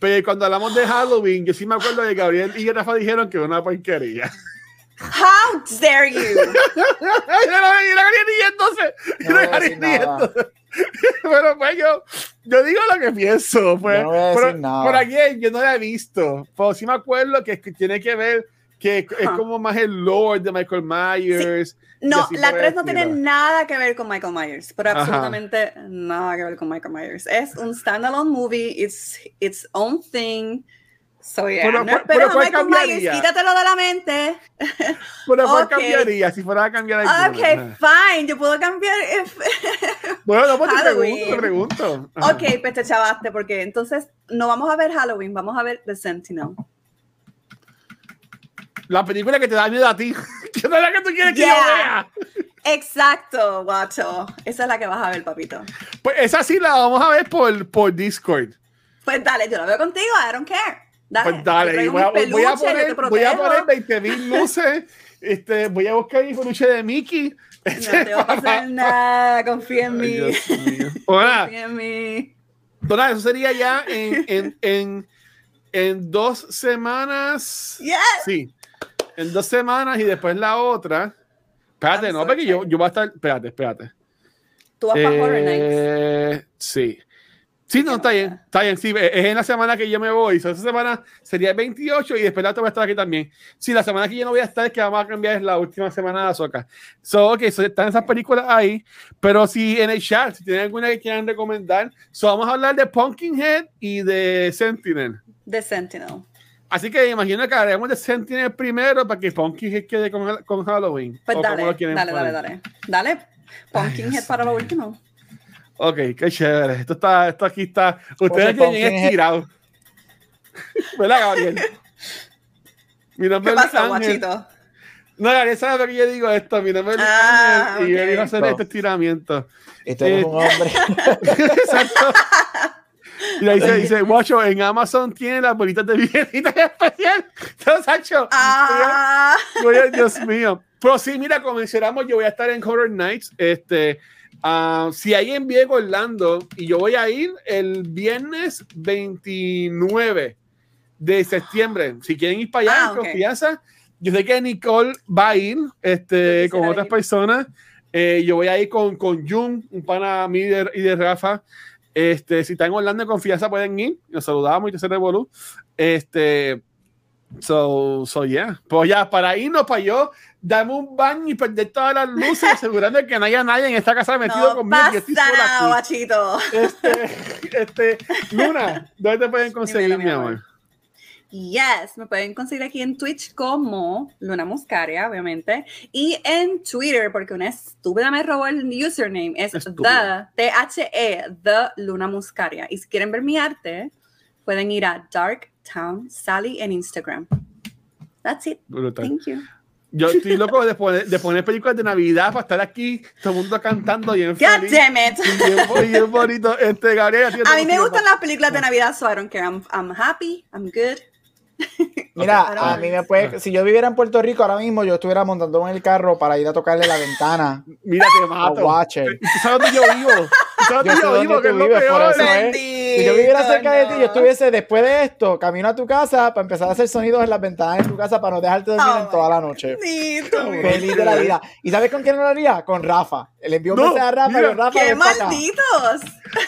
Pero cuando hablamos de Halloween, yo sí me acuerdo de que Gabriel y Rafa dijeron que era una porquería. How dare you? yo no yo no quería ni entonces. Yo No no voy a quería decir ni nada. entonces. <laughs> Pero pues yo, yo digo lo que pienso. Pues. No voy a decir pero, nada. por aquí yo no la he visto. Pero sí me acuerdo que, que tiene que ver que es Ajá. como más el lore de Michael Myers. y No, la por el 3 no tiene nada que ver con Michael Myers, pero Ajá. absolutamente nada que ver con Michael Myers. Es un standalone movie, it's its own thing. So yeah, Pero, no pero, esperes a ¿cuál Michael Myers, cambiaría? quítatelo de la mente. <laughs> Pero ¿cuál Ok. cambiaría si fuera a cambiar? Ok, fine, yo puedo cambiar. if- <laughs> Bueno, no, pues te pregunto, te pregunto. Ok, pues te chavaste, porque entonces no vamos a ver Halloween, vamos a ver The Sentinel. La película que te da miedo a ti. <laughs> que no es la que tú quieres que yo vea. Exacto, guacho. Esa es la que vas a ver, papito. Pues esa sí la vamos a ver por, por Discord. Pues dale, yo la veo contigo, I don't care. Dale, Pues dale, voy a, voy poner, voy a poner 20 mil luces. Este, voy a buscar mi peluche de Mickey. No te va a pasar nada, confía en mí. <laughs> Hola, Confía en mí. Dona, eso sería ya en, en, en, en dos semanas. Yes. Sí, en dos semanas y después la otra. Espérate, I'm no, so porque yo, yo voy a estar. Espérate, espérate. Tú vas para Horror Nights. Eh, sí. Sí, no, está bien. Está bien, sí. Es en la semana que yo me voy. So, esa semana sería el 28 y después la otra voy a estar aquí también. Sí, la semana que yo no voy a estar, que vamos a cambiar, es la última semana de Azoka. So, ok, so, están esas películas ahí. Pero si en el chat, si tienen alguna que quieran recomendar, so, vamos a hablar de Pumpkinhead y de Sentinel. The Sentinel. Así que imagino que haremos de Sentinel primero para que Pumpkinhead quede con, con Halloween. Pues dale, dale, dale, poner. dale. Dale, Pumpkinhead para lo último. Ok, qué chévere. Esto está, esto aquí está. Ustedes tienen estirado. ¿Verdad, Gabriel? <laughs> Mi nombre ¿Qué es Ángel. guachito? No, Gabriel sabe por qué yo digo esto. Mi nombre es Ah, Ángel y yo ok. digo hacer No. este estiramiento. Este es Eh, un hombre. <laughs> Exacto. Y ahí dice, dice, Guacho, en Amazon tiene las bolitas de billetitas <laughs> especial. Entonces, Sancho, Ah, Dios mío. Pero sí, mira, como mencionamos, yo voy a estar en Horror Nights. Este, ah, si alguien viene a Orlando y yo voy a ir el viernes 29 de septiembre. Si quieren ir para allá, Ah, en ok. confianza. Yo sé que Nicole va a ir este, con otras ir. personas. Eh, yo voy a ir con, con Jun, un pana mí y de, y de Rafa. Este, si están en Orlando de confianza, pueden ir. Nos saludamos y te se revolú. Este, so, so yeah. Pues ya, para irnos, para yo, darme un baño y perder todas las luces, asegurando que no haya nadie en esta casa metido no conmigo. pasa nada, guachito. Este, este, Luna, ¿dónde te pueden conseguir, Dímelo, mi mi amor? amor. Yes, me pueden conseguir aquí en Twitch como Luna Muscaria, obviamente, y en Twitter, porque una estúpida me robó el username, es Estúpida. The, T-H-E, The Luna Muscaria. Y si quieren ver mi arte, pueden ir a Dark Town Sally en Instagram. That's it. Brutal. Thank you. Yo estoy loco de poner, de poner películas de Navidad para estar aquí, todo el mundo cantando bien God feliz. damn it. y Bien, bonito. Este, Gabriel, A mí me gustan las películas de Navidad, so I don't care. I'm, I'm happy, I'm good. <laughs> Mira, a mí me puede, si yo viviera en Puerto Rico ahora mismo, yo estuviera montando en el carro para ir a tocarle la ventana Mira, te a mato. Watcher. ¿Y ¿Tú sabes dónde yo vivo? ¿Tú sabes Yo dónde sé yo dónde vivo? tú Que es lo vives, por peor. eso es. Si yo viviera cerca de ti, yo estuviese después de esto, camino a tu casa para empezar a hacer sonidos en las ventanas de tu casa para no dejarte dormir Oh en toda la noche. Feliz de la vida. ¿Y sabes con quién lo haría? Con Rafa. Le envió un No, mensaje a Rafa y mira. Rafa, ¡Qué malditos!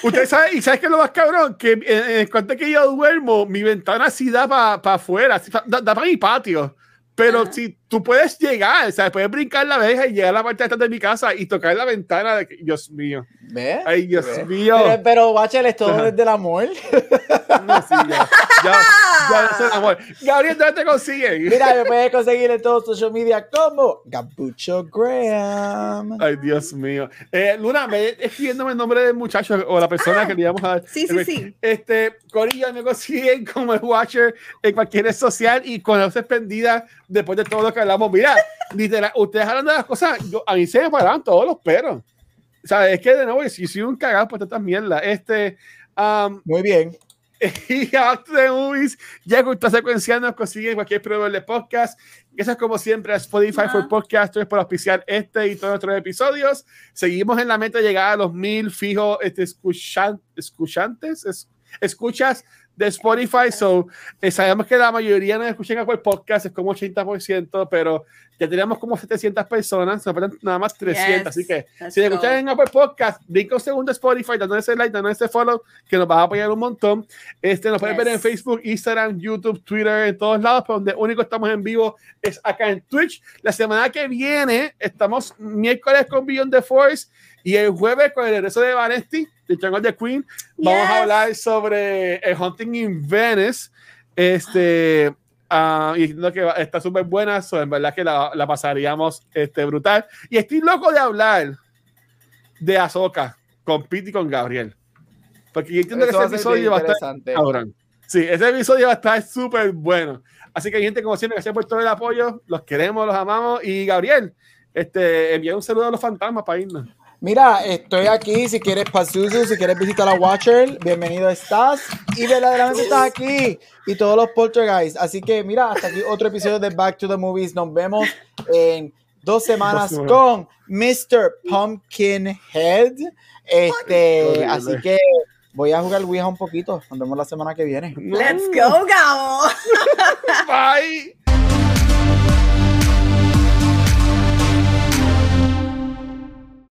Usted sabe, y sabes que lo más cabrón, que en, en el cuanto que yo duermo, mi ventana sí da para afuera, pa- da, para mi patio. Pero Ajá. si tú puedes llegar, ¿sabes? Puedes brincar la verja y llegar a la parte de atrás de mi casa y tocar la ventana de Dios mío. ¿Ves? Ay, Dios ¿Ves? mío. Pero, pero Watcher es todo Ajá. desde el amor. No, sí, ya, ya, ya, es amor. Gabriel, ¿dónde te consiguen? Mira, me puedes conseguir en todos social media como Gabucho Graham. Ay, Dios mío. Eh, Luna, me escribiéndome el nombre del muchacho o la persona que le íbamos a dar. Sí, sí, sí. Este, Corilla me consiguen como el Watcher en cualquier red social y con las luces prendidas después de todo lo que hablamos. Mira, literal, ustedes hablando de las cosas, yo, a mí se me paraban todos los pelos. O sea, es que de nuevo, si soy un cagado por estas mierdas. Este, um, Muy bien. <laughs> y to the Movies, ya que está secuenciando, nos consiguen cualquier proveedor de podcast. Gracias como siempre a Spotify Ajá. for Podcasters por auspiciar este y todos nuestros episodios. Seguimos en la meta de llegar a los mil fijos este, escuchan, escuchantes, es- escuchas de Spotify. So, eh, sabemos que la mayoría no escuchan Apple Podcast, es como 80%, pero ya tenemos como 700 personas, nos faltan nada más 300. Yes. Así que si escuchan en Apple Podcast, brinca un segundo a Spotify, dando ese like, dando ese follow, que nos va a apoyar un montón. Este, nos pueden Yes. ver en Facebook, Instagram, YouTube, Twitter, en todos lados, pero donde único estamos en vivo es acá en Twitch. La semana que viene estamos miércoles con Beyond the Force y el jueves con el regreso de Vanesti, de Jungle the Queen. Vamos a Yes. hablar sobre el Hunting in Venice. Este. Ah, y diciendo que está súper buena, so, en verdad que la, la pasaríamos este, brutal. Y estoy loco de hablar de Azoka con Pete y con Gabriel. Porque yo entiendo Eso que ese episodio va a estar cabrón. Sí, ese episodio va a estar súper bueno. Así que, gente, como siempre, gracias por todo el apoyo. Los queremos, los amamos. Y Gabriel, este, envía un saludo a los fantasmas para irnos. Mira, estoy aquí. Si quieres Pazuzu, si quieres visitar a Watcher, bienvenido estás. Y verdaderamente estás aquí. Y todos los poltergeist. Así que, mira, hasta aquí otro episodio de Back to the Movies. Nos vemos en dos semanas Dos semanas. con Mr. Pumpkinhead. Este, así que voy a jugar Ouija un poquito. Nos vemos la semana que viene. Let's go, Gabo. Bye.